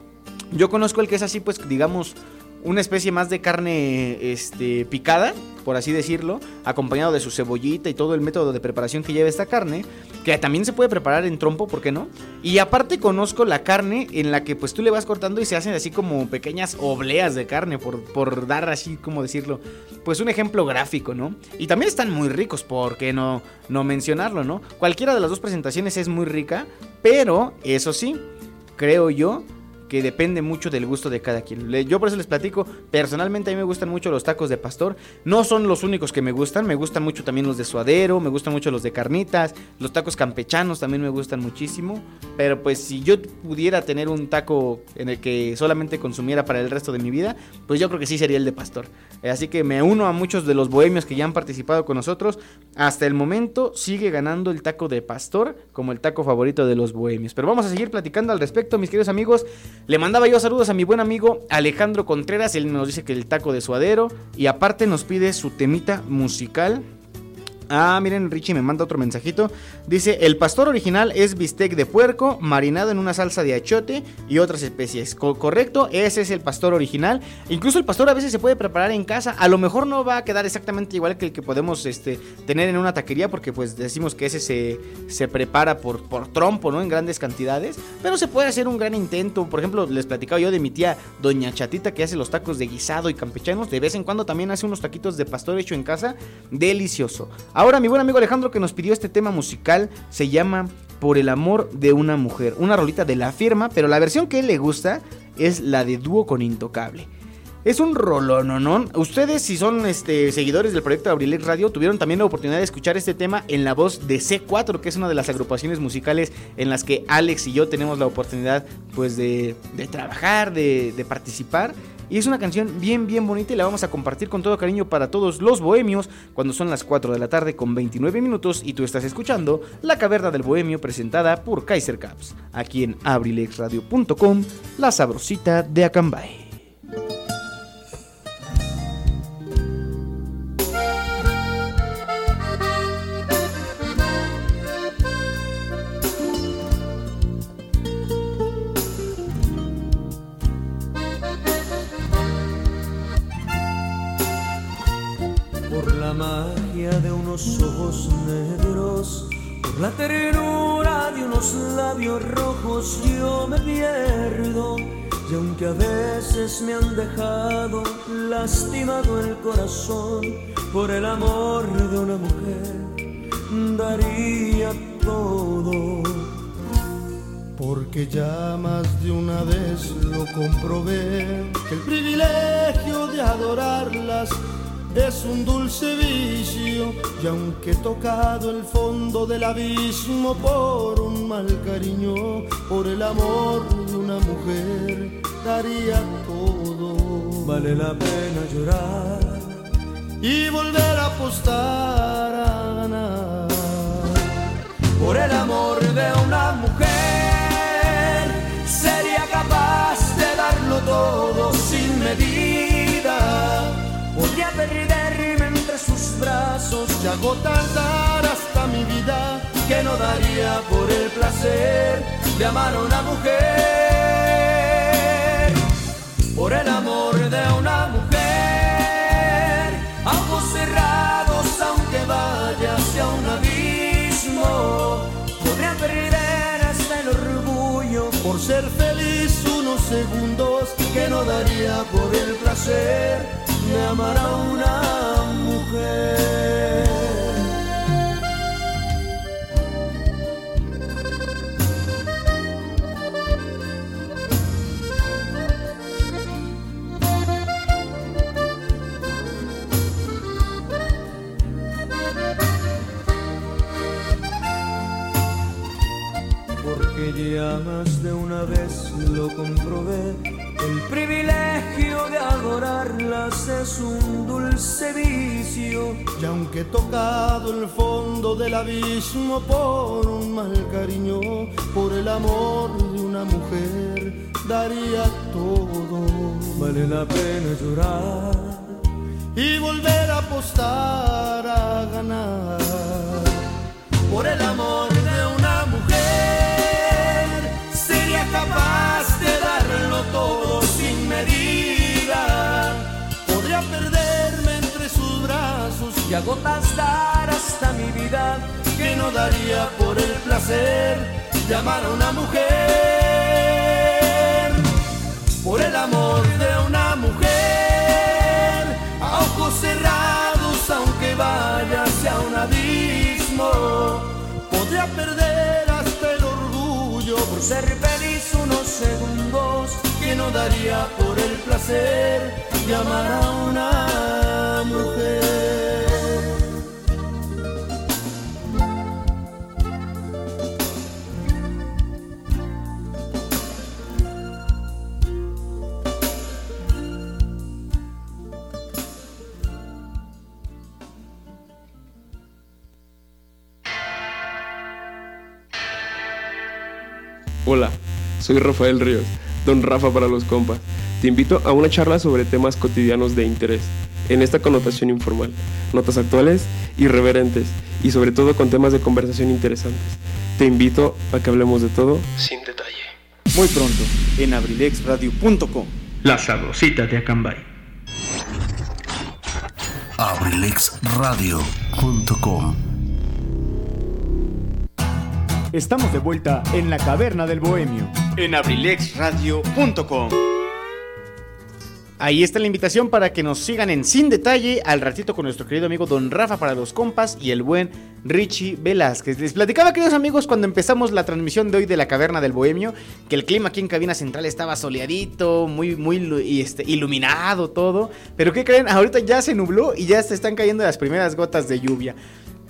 Yo conozco el que es así, pues digamos, una especie más de carne este, picada, por así decirlo, acompañado de su cebollita y todo el método de preparación que lleva esta carne, que también se puede preparar en trompo, ¿por qué no? Y aparte conozco la carne en la que pues tú le vas cortando y se hacen así como pequeñas obleas de carne, por, por dar así como decirlo, pues un ejemplo gráfico, ¿no? Y también están muy ricos, ¿por qué no, no mencionarlo, no? Cualquiera de las dos presentaciones es muy rica, pero eso sí, creo yo que depende mucho del gusto de cada quien. Yo por eso les platico, personalmente a mí me gustan mucho los tacos de pastor. No son los únicos que me gustan, me gustan mucho también los de suadero, me gustan mucho los de carnitas, los tacos campechanos también me gustan muchísimo. Pero pues si yo pudiera tener un taco en el que solamente consumiera para el resto de mi vida, pues yo creo que sí sería el de pastor. Así que me uno a muchos de los bohemios que ya han participado con nosotros. Hasta el momento sigue ganando el taco de pastor como el taco favorito de los bohemios. Pero vamos a seguir platicando al respecto, mis queridos amigos. Le mandaba yo saludos a mi buen amigo Alejandro Contreras, él nos dice que el taco de suadero y aparte nos pide su temita musical Ah, miren, Richie me manda otro mensajito. Dice, el pastor original es bistec de puerco, marinado en una salsa de achote y otras especies. correcto, ese es el pastor original. Incluso el pastor a veces se puede preparar en casa. A lo mejor no va a quedar exactamente igual que el que podemos este, tener en una taquería, porque pues decimos que ese se, se prepara por, por trompo, ¿no? En grandes cantidades. Pero se puede hacer un gran intento. Por ejemplo, les platicaba yo de mi tía Doña Chatita que hace los tacos de guisado y campechanos. De vez en cuando también hace unos taquitos de pastor hecho en casa. Delicioso. Ahora mi buen amigo Alejandro que nos pidió este tema musical se llama Por el amor de una mujer, una rolita de la firma, pero la versión que él le gusta es la de dúo con Intocable. Es un rolón, ¿no? Ustedes, si son este, seguidores del proyecto Abrilex Radio, tuvieron también la oportunidad de escuchar este tema en la voz de C4, que es una de las agrupaciones musicales en las que Alex y yo tenemos la oportunidad, pues, de, trabajar, de participar. Y es una canción bien, bien bonita y la vamos a compartir con todo cariño para todos los bohemios cuando son las 4 de la tarde con 29 minutos y tú estás escuchando La Caverna del Bohemio presentada por Kaiser Caps, aquí en abrilexradio.com, la sabrosita de Acambay. La ternura de unos labios rojos yo me pierdo. Y aunque a veces me han dejado lastimado el corazón por el amor de una mujer, daría todo. Porque ya más de una vez lo comprobé, que el privilegio de adorarlas es un dulce vicio y aunque he tocado el fondo del abismo por un mal cariño, por el amor de una mujer, daría todo. Vale la pena llorar y volver a apostar a ganar por el amor de una mujer. Sería capaz de darlo todo sin medida Podría perderme entre sus brazos y agotar hasta mi vida que no daría por el placer de amar a una mujer. Por el amor de una mujer, ojos cerrados aunque vaya hacia un abismo, podría perder hasta el orgullo por ser feliz unos segundos que no daría por el placer de amar a una mujer. Porque ya más de una vez lo comprobé el privilegio de adorarlas es un dulce vicio. Y aunque he tocado el fondo del abismo por un mal cariño, por el amor de una mujer, daría todo. Vale la pena llorar y volver a apostar a ganar. Por el amor de una gotas dar hasta mi vida que no daría por el placer de amar a una mujer. Por el amor de una mujer, a ojos cerrados, aunque vaya hacia un abismo, podría perder hasta el orgullo por ser feliz unos segundos que no daría por el placer de amar a una mujer. Soy Rafael Ríos, don Rafa para los compas. Te invito a una charla sobre temas cotidianos de interés, en esta connotación informal, notas actuales, irreverentes y sobre todo con temas de conversación interesantes. Te invito a que hablemos de todo sin detalle. Muy pronto, en abrilexradio.com. La sabrosita de Acambay. abrilexradio.com Estamos de vuelta en la caverna del bohemio. En abrilexradio.com. Ahí está la invitación para que nos sigan en Sin Detalle al ratito con nuestro querido amigo Don Rafa para los compas y el buen Richie Velázquez. Les platicaba, queridos amigos, cuando empezamos la transmisión de hoy de la Caverna del Bohemio, que el clima aquí en Cabina Central estaba soleadito, muy, muy este, iluminado todo. Pero ¿qué creen? Ahorita ya se nubló y ya se están cayendo las primeras gotas de lluvia.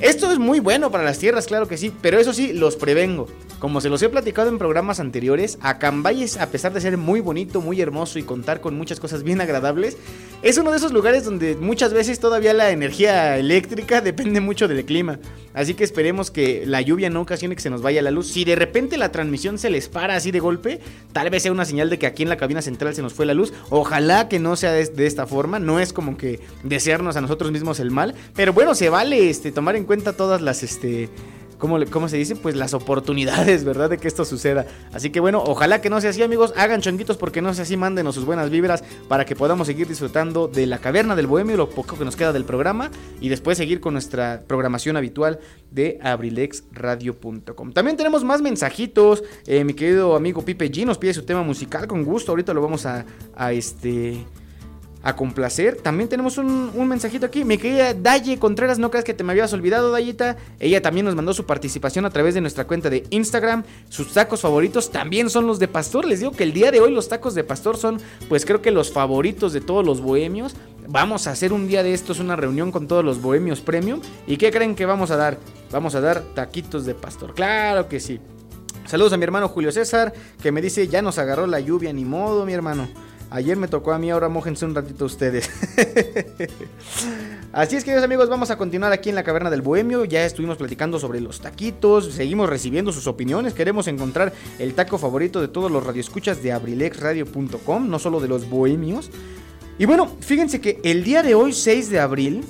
Esto es muy bueno para las tierras, claro que sí, pero eso sí, los prevengo. Como se los he platicado en programas anteriores, Acambay es, a pesar de ser muy bonito, muy hermoso y contar con muchas cosas bien agradables, es uno de esos lugares donde muchas veces todavía la energía eléctrica depende mucho del clima. Así que esperemos que la lluvia no ocasione que se nos vaya la luz. Si de repente la transmisión se les para así de golpe, tal vez sea una señal de que aquí en la cabina central se nos fue la luz. Ojalá que no sea de, de esta forma, no es como que desearnos a nosotros mismos el mal, pero bueno, se vale este, tomar en cuenta todas las... Este, ¿Cómo, ¿Cómo, se dice? Pues las oportunidades, ¿verdad? De que esto suceda. Así que bueno, ojalá que no sea así, amigos. Hagan chonguitos porque no sea así. Mándenos sus buenas vibras para que podamos seguir disfrutando de la caverna del bohemio, lo poco que nos queda del programa. Y después seguir con nuestra programación habitual de abrilexradio.com. También tenemos más mensajitos. Eh, mi querido amigo Pipe G nos pide su tema musical con gusto. Ahorita lo vamos a, a este a complacer. También tenemos un, mensajito aquí. Mi querida Daye Contreras, no creas que te me habías olvidado, Dayita. Ella también nos mandó su participación a través de nuestra cuenta de Instagram. Sus tacos favoritos también son los de pastor. Les digo que el día de hoy los tacos de pastor son, pues creo que los favoritos de todos los bohemios. Vamos a hacer un día de estos una reunión con todos los bohemios premium. ¿Y qué creen que vamos a dar? Vamos a dar taquitos de pastor. Claro que sí. Saludos a mi hermano Julio César, que me dice, ya nos agarró la lluvia, ni modo, mi hermano. Ayer me tocó a mí, ahora mójense un ratito ustedes. Así es, queridos amigos, vamos a continuar aquí en la Caverna del Bohemio. Ya estuvimos platicando sobre los taquitos, seguimos recibiendo sus opiniones. Queremos encontrar el taco favorito de todos los radioescuchas de abrilexradio.com, no solo de los bohemios. Y bueno, fíjense que el día de hoy, 6 de abril,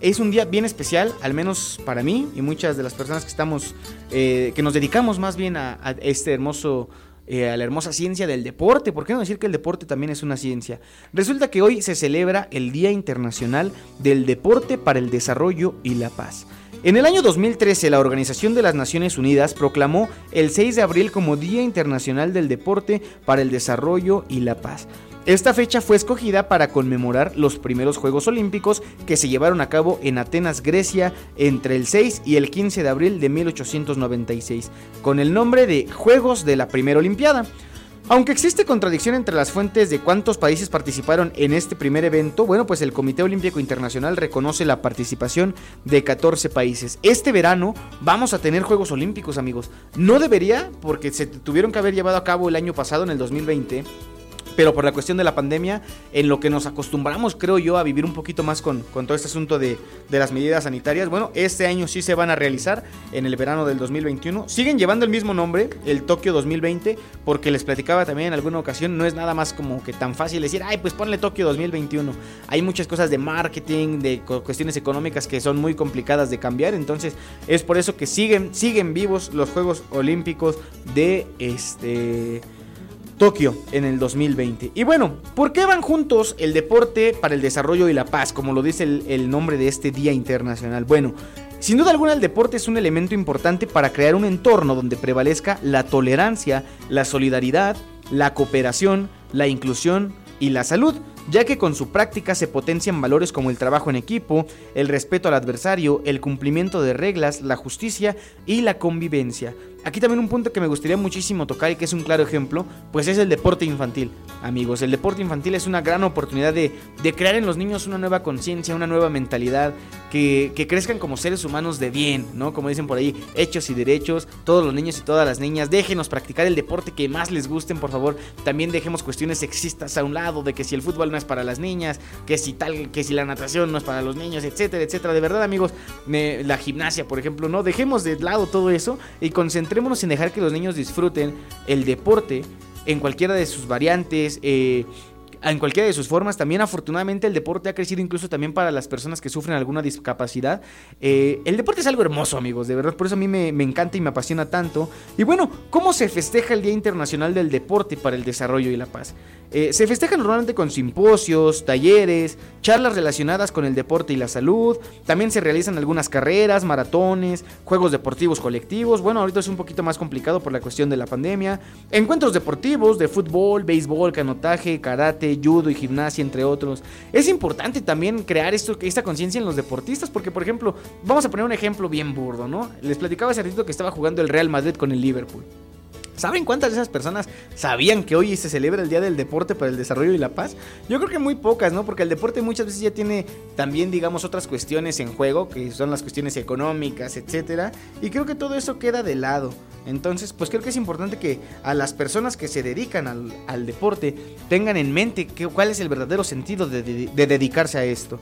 es un día bien especial, al menos para mí y muchas de las personas que estamos, eh, que nos dedicamos más bien a, a este hermoso eh, a la hermosa ciencia del deporte. ¿Por qué no decir que el deporte también es una ciencia? Resulta que hoy se celebra el Día Internacional del Deporte para el Desarrollo y la Paz. En el año 2013, la Organización de las Naciones Unidas proclamó el 6 de abril como Día Internacional del Deporte para el Desarrollo y la Paz. Esta fecha fue escogida para conmemorar los primeros Juegos Olímpicos que se llevaron a cabo en Atenas, Grecia, entre el 6 y el 15 de abril de 1896, con el nombre de Juegos de la Primera Olimpiada. Aunque existe contradicción entre las fuentes de cuántos países participaron en este primer evento, bueno, pues el Comité Olímpico Internacional reconoce la participación de 14 países. Este verano vamos a tener Juegos Olímpicos, amigos. No debería, porque se tuvieron que haber llevado a cabo el año pasado, en el 2020 pero por la cuestión de la pandemia, en lo que nos acostumbramos, creo yo, a vivir un poquito más con, con todo este asunto de, de, las medidas sanitarias, bueno, este año sí se van a realizar en el verano del 2021. Siguen llevando el mismo nombre, el Tokio 2020, porque les platicaba también en alguna ocasión, no es nada más como que tan fácil decir, ay, pues ponle Tokio 2021. Hay muchas cosas de marketing, de cuestiones económicas que son muy complicadas de cambiar, entonces es por eso que siguen, siguen vivos los Juegos Olímpicos de este Tokio en el 2020. Y bueno, ¿por qué van juntos el deporte para el desarrollo y la paz, como lo dice el, el nombre de este Día Internacional? Bueno, sin duda alguna el deporte es un elemento importante para crear un entorno donde prevalezca la tolerancia, la solidaridad, la cooperación, la inclusión y la salud ya que con su práctica se potencian valores como el trabajo en equipo, el respeto al adversario, el cumplimiento de reglas, la justicia y la convivencia. Aquí también un punto que me gustaría muchísimo tocar y que es un claro ejemplo, pues es el deporte infantil. Amigos, el deporte infantil es una gran oportunidad de, crear en los niños una nueva conciencia, una nueva mentalidad, que, que, crezcan como seres humanos de bien, ¿no? Como dicen por ahí, hechos y derechos, todos los niños y todas las niñas, déjenos practicar el deporte que más les gusten, por favor. También dejemos cuestiones sexistas a un lado, de que si el fútbol no es para las niñas, que si tal, que si la natación no es para los niños, etcétera, etcétera. De verdad, amigos, la gimnasia, por ejemplo, no, dejemos de lado todo eso y concentremos en dejar que los niños disfruten el deporte en cualquiera de sus variantes, eh, en cualquiera de sus formas. También afortunadamente el deporte ha crecido incluso también para las personas que sufren alguna discapacidad. Eh, el deporte es algo hermoso, amigos, de verdad, por eso a mí me, me, encanta y me apasiona tanto. Y bueno, ¿cómo se festeja el Día Internacional del Deporte para el Desarrollo y la Paz? Eh, se festeja normalmente con simposios, talleres, charlas relacionadas con el deporte y la salud. También se realizan algunas carreras, maratones, juegos deportivos colectivos. Bueno, ahorita es un poquito más complicado por la cuestión de la pandemia. Encuentros deportivos de fútbol, béisbol, canotaje, karate, judo y gimnasia, entre otros. Es importante también crear esta conciencia en los deportistas, porque, por ejemplo, vamos a poner un ejemplo bien burdo, ¿no? Les platicaba hace ratito que estaba jugando el Real Madrid con el Liverpool. ¿Saben cuántas de esas personas sabían que hoy se celebra el Día del Deporte para el Desarrollo y la Paz? Yo creo que muy pocas, ¿no? Porque el deporte muchas veces ya tiene también, digamos, otras cuestiones en juego, que son las cuestiones económicas, etcétera. Y creo que todo eso queda de lado. Entonces, pues creo que es importante que a las personas que se dedican al, deporte tengan en mente cuál es el verdadero sentido de dedicarse a esto.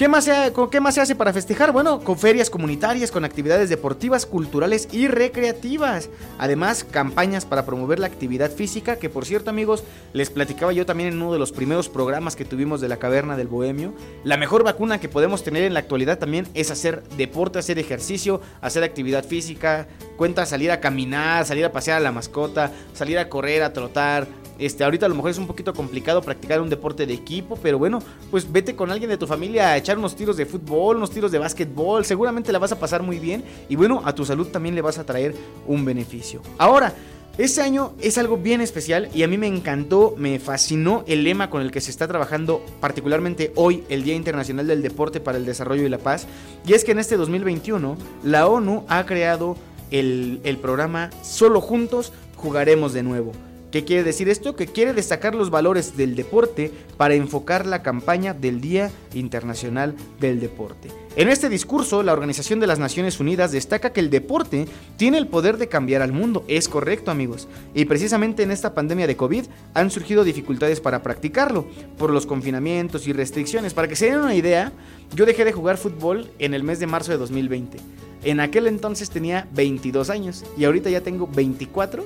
¿Qué más, se, ¿Qué más se hace para festejar? Bueno, con ferias comunitarias, con actividades deportivas, culturales y recreativas. Además, campañas para promover la actividad física, que por cierto amigos, les platicaba yo también en uno de los primeros programas que tuvimos de la Caverna del Bohemio. La mejor vacuna que podemos tener en la actualidad también es hacer deporte, hacer ejercicio, hacer actividad física. Cuenta salir a caminar, salir a pasear a la mascota, salir a correr, a trotar, este, ahorita a lo mejor es un poquito complicado practicar un deporte de equipo, pero bueno, pues vete con alguien de tu familia a echar unos tiros de fútbol, unos tiros de básquetbol, seguramente la vas a pasar muy bien y bueno, a tu salud también le vas a traer un beneficio. Ahora, este año es algo bien especial y a mí me encantó, me fascinó el lema con el que se está trabajando particularmente hoy, el Día Internacional del Deporte para el Desarrollo y la Paz. Y es que en este 2021 la ONU ha creado el, el programa Solo Juntos Jugaremos de Nuevo ¿Qué quiere decir esto? Que quiere destacar los valores del deporte para enfocar la campaña del Día Internacional del Deporte. En este discurso, la Organización de las Naciones Unidas destaca que el deporte tiene el poder de cambiar al mundo. Es correcto, amigos. Y precisamente en esta pandemia de COVID han surgido dificultades para practicarlo, por los confinamientos y restricciones. Para que se den una idea, yo dejé de jugar fútbol en el mes de marzo de 2020. En aquel entonces tenía 22 años y ahorita ya tengo 24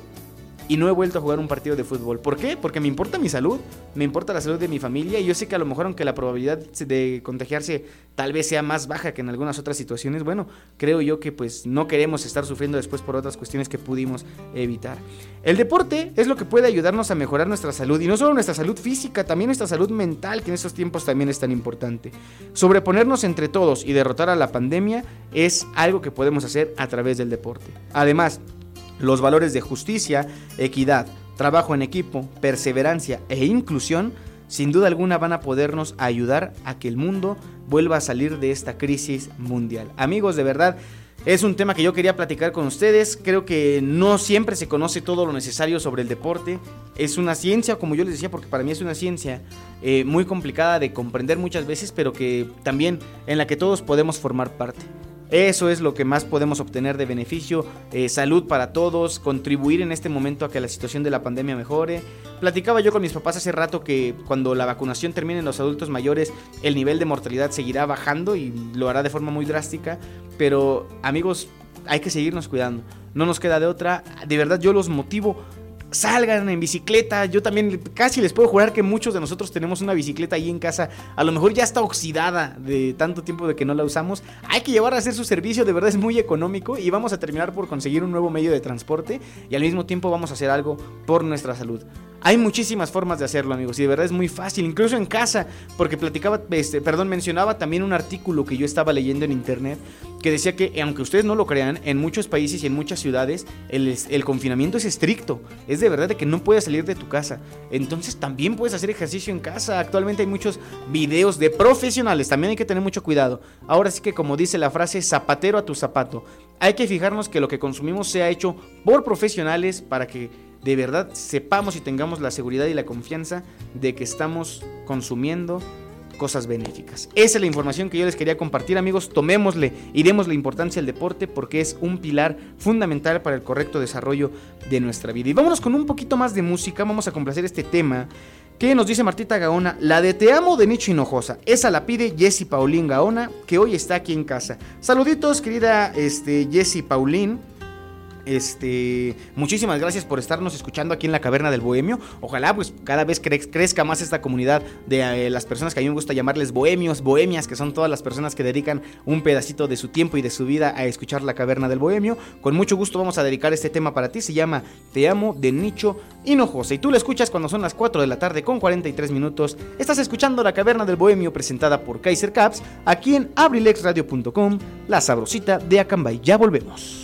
y no he vuelto a jugar un partido de fútbol. ¿Por qué? Porque me importa mi salud, me importa la salud de mi familia y yo sé que a lo mejor aunque la probabilidad de contagiarse tal vez sea más baja que en algunas otras situaciones, bueno, creo yo que pues no queremos estar sufriendo después por otras cuestiones que pudimos evitar. El deporte es lo que puede ayudarnos a mejorar nuestra salud y no solo nuestra salud física, también nuestra salud mental, que en estos tiempos también es tan importante. Sobreponernos entre todos y derrotar a la pandemia es algo que podemos hacer a través del deporte. Además, los valores de justicia, equidad, trabajo en equipo, perseverancia e inclusión sin duda alguna van a podernos ayudar a que el mundo vuelva a salir de esta crisis mundial. Amigos, de verdad, es un tema que yo quería platicar con ustedes. Creo que no siempre se conoce todo lo necesario sobre el deporte. Es una ciencia, como yo les decía, porque para mí es una ciencia eh, muy complicada de comprender muchas veces, pero que también en la que todos podemos formar parte. Eso es lo que más podemos obtener de beneficio, eh, salud para todos, contribuir en este momento a que la situación de la pandemia mejore. Platicaba yo con mis papás hace rato que cuando la vacunación termine en los adultos mayores, el nivel de mortalidad seguirá bajando y lo hará de forma muy drástica, pero amigos, hay que seguirnos cuidando. No nos queda de otra. De verdad yo los motivo salgan en bicicleta. Yo también casi les puedo jurar que muchos de nosotros tenemos una bicicleta ahí en casa. A lo mejor ya está oxidada de tanto tiempo de que no la usamos. Hay que llevar a hacer su servicio, de verdad es muy económico y vamos a terminar por conseguir un nuevo medio de transporte y al mismo tiempo vamos a hacer algo por nuestra salud. Hay muchísimas formas de hacerlo, amigos, y de verdad es muy fácil, incluso en casa, porque platicaba, este, perdón, mencionaba también un artículo que yo estaba leyendo en internet que decía que, aunque ustedes no lo crean, en muchos países y en muchas ciudades el, confinamiento es estricto. Es de verdad de que no puedes salir de tu casa. Entonces también puedes hacer ejercicio en casa. Actualmente hay muchos videos de profesionales, también hay que tener mucho cuidado. Ahora sí que como dice la frase, zapatero a tu zapato. Hay que fijarnos que lo que consumimos sea hecho por profesionales para que de verdad sepamos y tengamos la seguridad y la confianza de que estamos consumiendo cosas benéficas. Esa es la información que yo les quería compartir, amigos. Tomémosle y demos la importancia al deporte porque es un pilar fundamental para el correcto desarrollo de nuestra vida. Y vámonos con un poquito más de música. Vamos a complacer este tema que nos dice Martita Gaona, la de Te amo de Nicho Hinojosa. Esa la pide Jessie Paulín Gaona, que hoy está aquí en casa. Saluditos, querida este, Jessie Paulín. Este, muchísimas gracias por estarnos escuchando aquí en la Caverna del Bohemio. Ojalá pues cada vez crezca más esta comunidad de eh, las personas que a mí me gusta llamarles bohemios, bohemias, que son todas las personas que dedican un pedacito de su tiempo y de su vida a escuchar la Caverna del Bohemio. Con mucho gusto vamos a dedicar este tema para ti. Se llama Te amo de Nicho Hinojosa. Y tú lo escuchas cuando son las 4 de la tarde con 43 minutos. Estás escuchando la Caverna del Bohemio presentada por Kaiser Caps aquí en abrilexradio.com, la sabrosita de Acambay. Ya volvemos.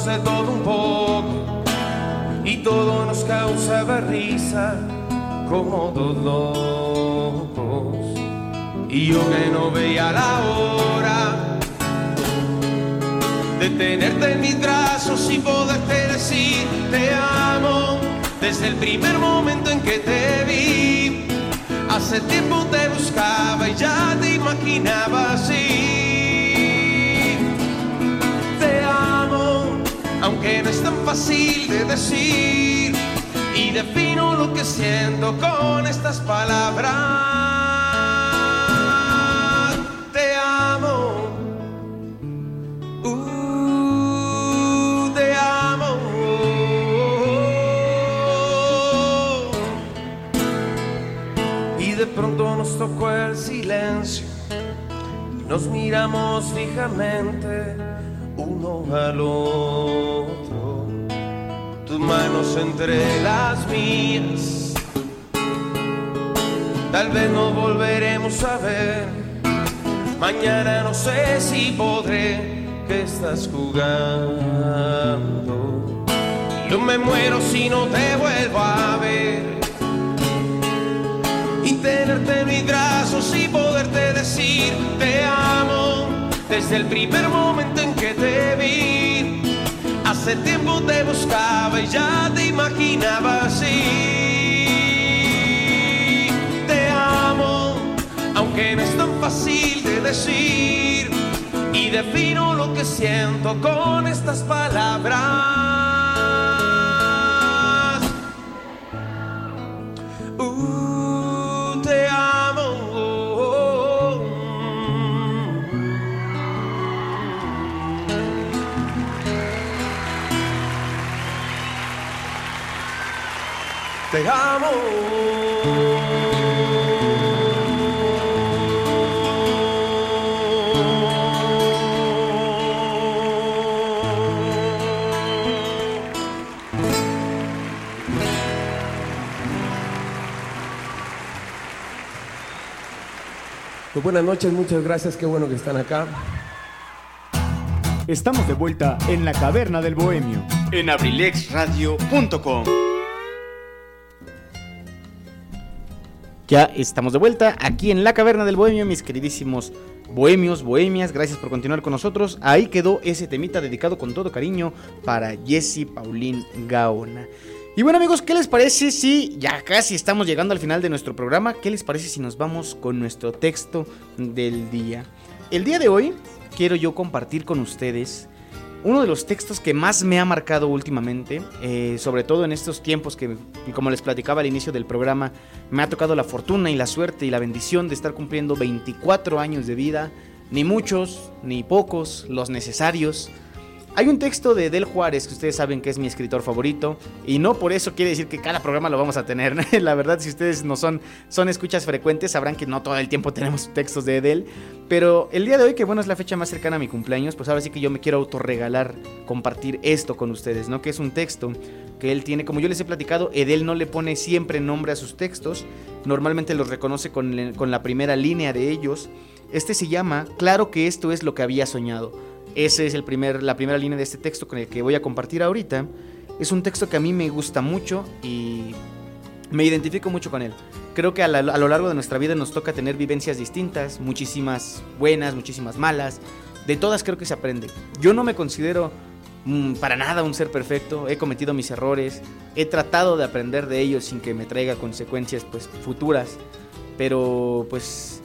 Hablábamos de todo un poco y todo nos causaba risa como dos locos. Y yo que no veía la hora de tenerte en mis brazos y poderte decir te amo desde el primer momento en que te vi. Hace tiempo te buscaba y ya te imaginaba así. Fácil de decir. Y defino lo que siento con estas palabras. Te amo. Uh, te amo. Y de pronto nos tocó el silencio. Nos miramos fijamente uno al otro. Tus manos entre las mías. Tal vez no volveremos a ver. Mañana no sé si podré que estás jugando. Yo me muero si no te vuelvo a ver. Y tenerte en mis brazos y poderte decir te amo desde el primer momento en que te vi. Hace tiempo te buscaba y ya te imaginaba así. Te amo, aunque no es tan fácil de decir. Y defino lo que siento con estas palabras. Te amo. Pues buenas noches, muchas gracias, qué bueno que están acá. Estamos de vuelta en la Caverna del Bohemio. en abrilexradio.com. Ya estamos de vuelta aquí en la caverna del bohemio, mis queridísimos bohemios, bohemias. Gracias por continuar con nosotros. Ahí quedó ese temita dedicado con todo cariño para Jesse Paulín Gaona. Y bueno amigos, ¿qué les parece si ya casi estamos llegando al final de nuestro programa? ¿Qué les parece si nos vamos con nuestro texto del día? El día de hoy quiero yo compartir con ustedes uno de los textos que más me ha marcado últimamente, eh, sobre todo en estos tiempos que, como les platicaba al inicio del programa, me ha tocado la fortuna y la suerte y la bendición de estar cumpliendo 24 años de vida, ni muchos, ni pocos, los necesarios. Hay un texto de Del Juárez que ustedes saben que es mi escritor favorito y no por eso quiere decir que cada programa lo vamos a tener. La verdad, si ustedes no son, son escuchas frecuentes, sabrán que no todo el tiempo tenemos textos de Edel. Pero el día de hoy, que bueno es la fecha más cercana a mi cumpleaños, pues ahora sí que yo me quiero autorregalar, compartir esto con ustedes, ¿no? Que es un texto que él tiene, como yo les he platicado, Edel no le pone siempre nombre a sus textos, normalmente los reconoce con, con la primera línea de ellos. Este se llama Claro que esto es lo que había soñado. Esa es el primer, la primera línea de este texto con el que voy a compartir ahorita. Es un texto que a mí me gusta mucho y me identifico mucho con él. Creo que a, lo largo de nuestra vida nos toca tener vivencias distintas, muchísimas buenas, muchísimas malas. De todas creo que se aprende. Yo no me considero mm, para nada un ser perfecto, he cometido mis errores, he tratado de aprender de ellos sin que me traiga consecuencias pues futuras, pero pues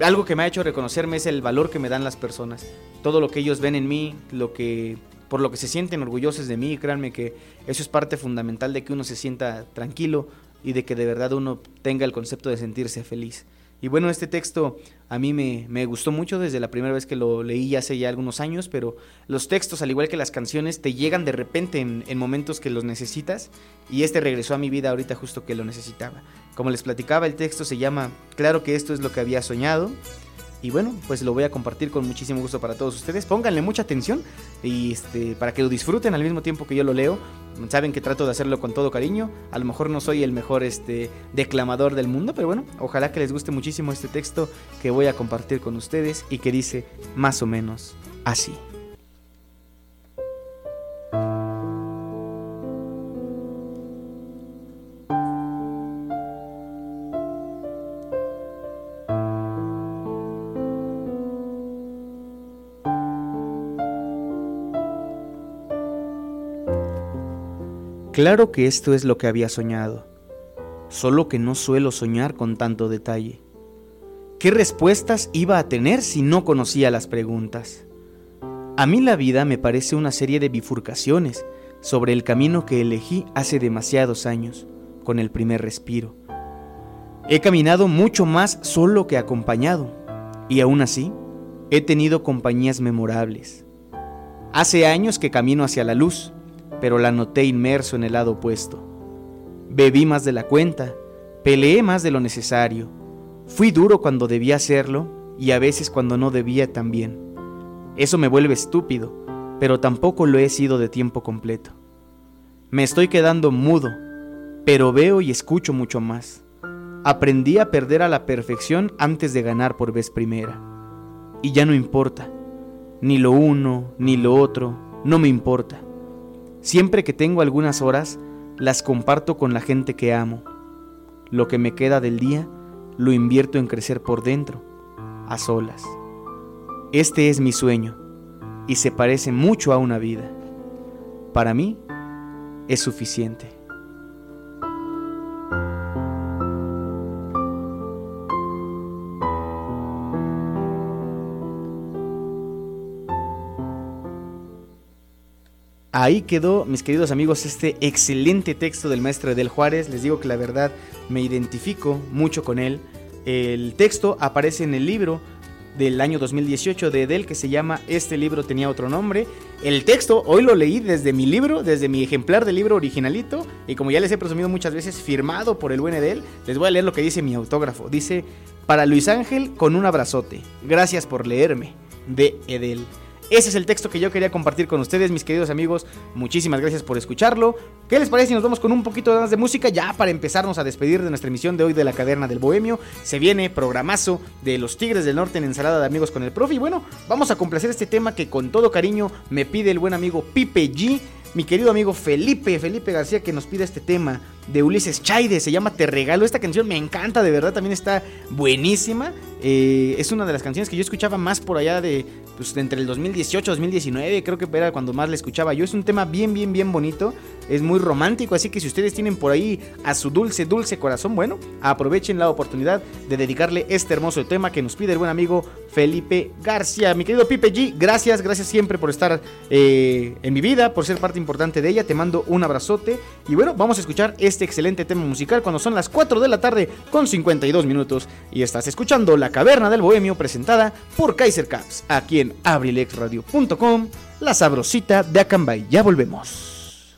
algo que me ha hecho reconocerme es el valor que me dan las personas. Todo lo que ellos ven en mí, lo que por lo que se sienten orgullosos de mí, créanme que eso es parte fundamental de que uno se sienta tranquilo y de que de verdad uno tenga el concepto de sentirse feliz. Y bueno, este texto a mí me, gustó mucho desde la primera vez que lo leí hace ya algunos años, pero los textos, al igual que las canciones, te llegan de repente en, en, momentos que los necesitas y este regresó a mi vida ahorita justo que lo necesitaba. Como les platicaba, el texto se llama Claro que esto es lo que había soñado y bueno, pues lo voy a compartir con muchísimo gusto para todos ustedes. Pónganle mucha atención y este, para que lo disfruten al mismo tiempo que yo lo leo. Saben que trato de hacerlo con todo cariño. A lo mejor no soy el mejor este, declamador del mundo, pero bueno, ojalá que les guste muchísimo este texto que voy a compartir con ustedes y que dice más o menos así. Claro que esto es lo que había soñado, solo que no suelo soñar con tanto detalle. ¿Qué respuestas iba a tener si no conocía las preguntas? A mí la vida me parece una serie de bifurcaciones sobre el camino que elegí hace demasiados años, con el primer respiro. He caminado mucho más solo que acompañado, y aún así, he tenido compañías memorables. Hace años que camino hacia la luz, pero la noté inmerso en el lado opuesto. Bebí más de la cuenta, peleé más de lo necesario, fui duro cuando debía hacerlo y a veces cuando no debía también. Eso me vuelve estúpido, pero tampoco lo he sido de tiempo completo. Me estoy quedando mudo, pero veo y escucho mucho más. Aprendí a perder a la perfección antes de ganar por vez primera. Y ya no importa, ni lo uno, ni lo otro, no me importa. Siempre que tengo algunas horas, las comparto con la gente que amo. Lo que me queda del día, lo invierto en crecer por dentro, a solas. Este es mi sueño y se parece mucho a una vida. Para mí, es suficiente. Ahí quedó, mis queridos amigos, este excelente texto del maestro Edel Juárez. Les digo que la verdad me identifico mucho con él. El texto aparece en el libro del año 2018 de Edel que se llama Este libro tenía otro nombre. El texto hoy lo leí desde mi libro, desde mi ejemplar del libro originalito y como ya les he presumido muchas veces, firmado por el buen Edel, les voy a leer lo que dice mi autógrafo. Dice, para Luis Ángel con un abrazote. Gracias por leerme. De Edel. Ese es el texto que yo quería compartir con ustedes, mis queridos amigos. Muchísimas gracias por escucharlo. ¿Qué les parece si nos vamos con un poquito más de música ya para empezarnos a despedir de nuestra emisión de hoy de la Caverna del Bohemio? Se viene programazo de los Tigres del Norte en ensalada de amigos con el profe. Y bueno, vamos a complacer este tema que con todo cariño me pide el buen amigo Pipe G mi querido amigo Felipe, Felipe García, que nos pide este tema de Ulises Chaide, se llama Te Regalo. Esta canción me encanta, de verdad, también está buenísima. Eh, es una de las canciones que yo escuchaba más por allá de, pues, entre el 2018 y 2019, creo que era cuando más la escuchaba yo. Es un tema bien, bien, bien bonito, es muy romántico, así que si ustedes tienen por ahí a su dulce, dulce corazón, bueno, aprovechen la oportunidad de dedicarle este hermoso tema que nos pide el buen amigo Felipe García. Mi querido Pipe G, gracias, gracias siempre por estar eh, en mi vida, por ser parte importante de ella. Te mando un abrazote. Y bueno, vamos a escuchar este excelente tema musical cuando son las 4 de la tarde con 52 minutos. Y estás escuchando La Caverna del Bohemio presentada por Kaiser Caps, aquí en abrilexradio.com, la sabrosita de Acambay. Ya volvemos.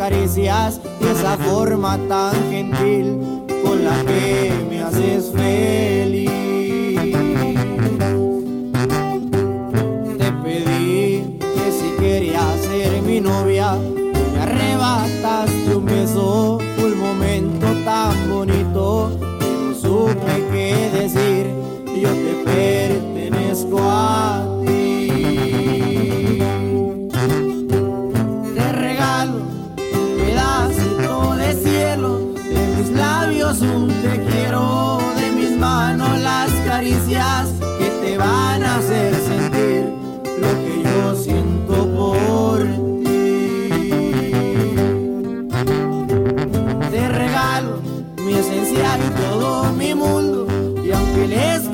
Caricias y esa forma tan gentil con la que me haces feliz. Te pedí que si querías ser mi novia, me arrebataste un beso, un momento tan bonito que no supe qué decir. Yo te pertenezco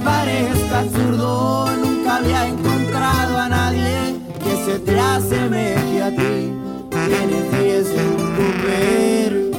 parezca absurdo, nunca había encontrado a nadie que se te asemeje a ti. Tienes diez en tu perfil.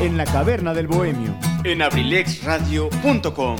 En la caverna del bohemio. En abrilexradio.com.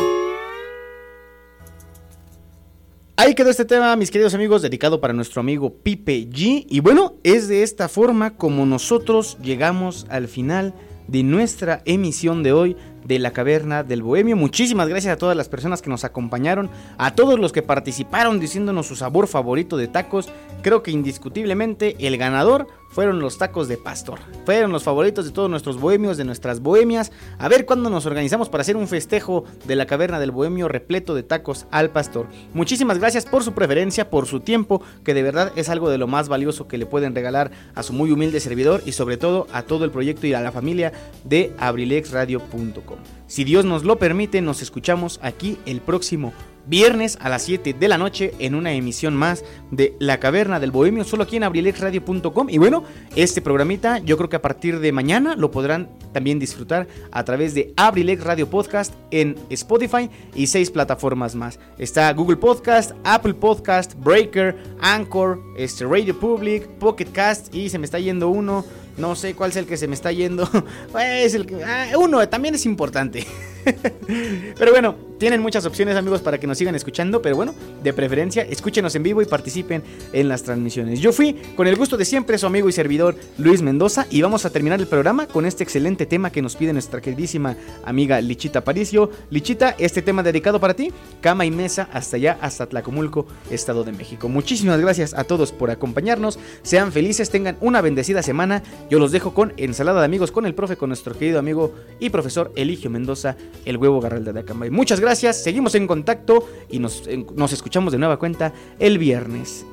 Ahí quedó este tema, mis queridos amigos, dedicado para nuestro amigo Pipe G. Y bueno, es de esta forma como nosotros llegamos al final de nuestra emisión de hoy de la Caverna del Bohemio. Muchísimas gracias a todas las personas que nos acompañaron, a todos los que participaron diciéndonos su sabor favorito de tacos. Creo que indiscutiblemente el ganador fueron los tacos de pastor. Fueron los favoritos de todos nuestros bohemios, de nuestras bohemias. A ver cuándo nos organizamos para hacer un festejo de la caverna del bohemio repleto de tacos al pastor. Muchísimas gracias por su preferencia, por su tiempo, que de verdad es algo de lo más valioso que le pueden regalar a su muy humilde servidor y sobre todo a todo el proyecto y a la familia de abrilexradio.com. Si Dios nos lo permite, nos escuchamos aquí el próximo viernes a las 7 de la noche en una emisión más de La Caverna del Bohemio, solo aquí en abrilexradio.com. Y bueno, este programita yo creo que a partir de mañana lo podrán también disfrutar a través de Abrilex Radio Podcast en Spotify y seis plataformas más. Está Google Podcast, Apple Podcast, Breaker, Anchor, este, Radio Public, Pocket Cast y se me está yendo uno. No sé cuál es el que se me está yendo. es el que. Ah, uno también es importante. pero bueno, tienen muchas opciones, amigos, para que nos sigan escuchando. Pero bueno, de preferencia, escúchenos en vivo y participen en las transmisiones. Yo fui, con el gusto de siempre, su amigo y servidor Luis Mendoza. Y vamos a terminar el programa con este excelente tema que nos pide nuestra queridísima amiga Lichita Paricio. Lichita, este tema dedicado para ti, cama y mesa, hasta allá, hasta Tlacomulco, Estado de México. Muchísimas gracias a todos por acompañarnos. Sean felices, tengan una bendecida semana. Yo los dejo con ensalada de amigos con el profe, con nuestro querido amigo y profesor Eligio Mendoza, el huevo garralda de Acambay. Muchas gracias, seguimos en contacto y nos, nos escuchamos de nueva cuenta el viernes.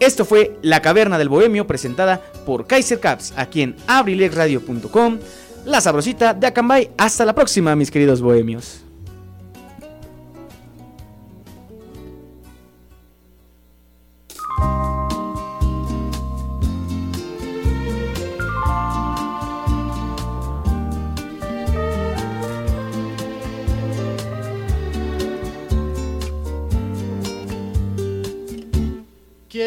Esto fue La Caverna del Bohemio presentada por Kaiser Caps aquí en abrilexradio.com. La sabrosita de Acambay. Hasta la próxima, mis queridos bohemios.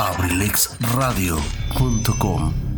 abrilexradio.com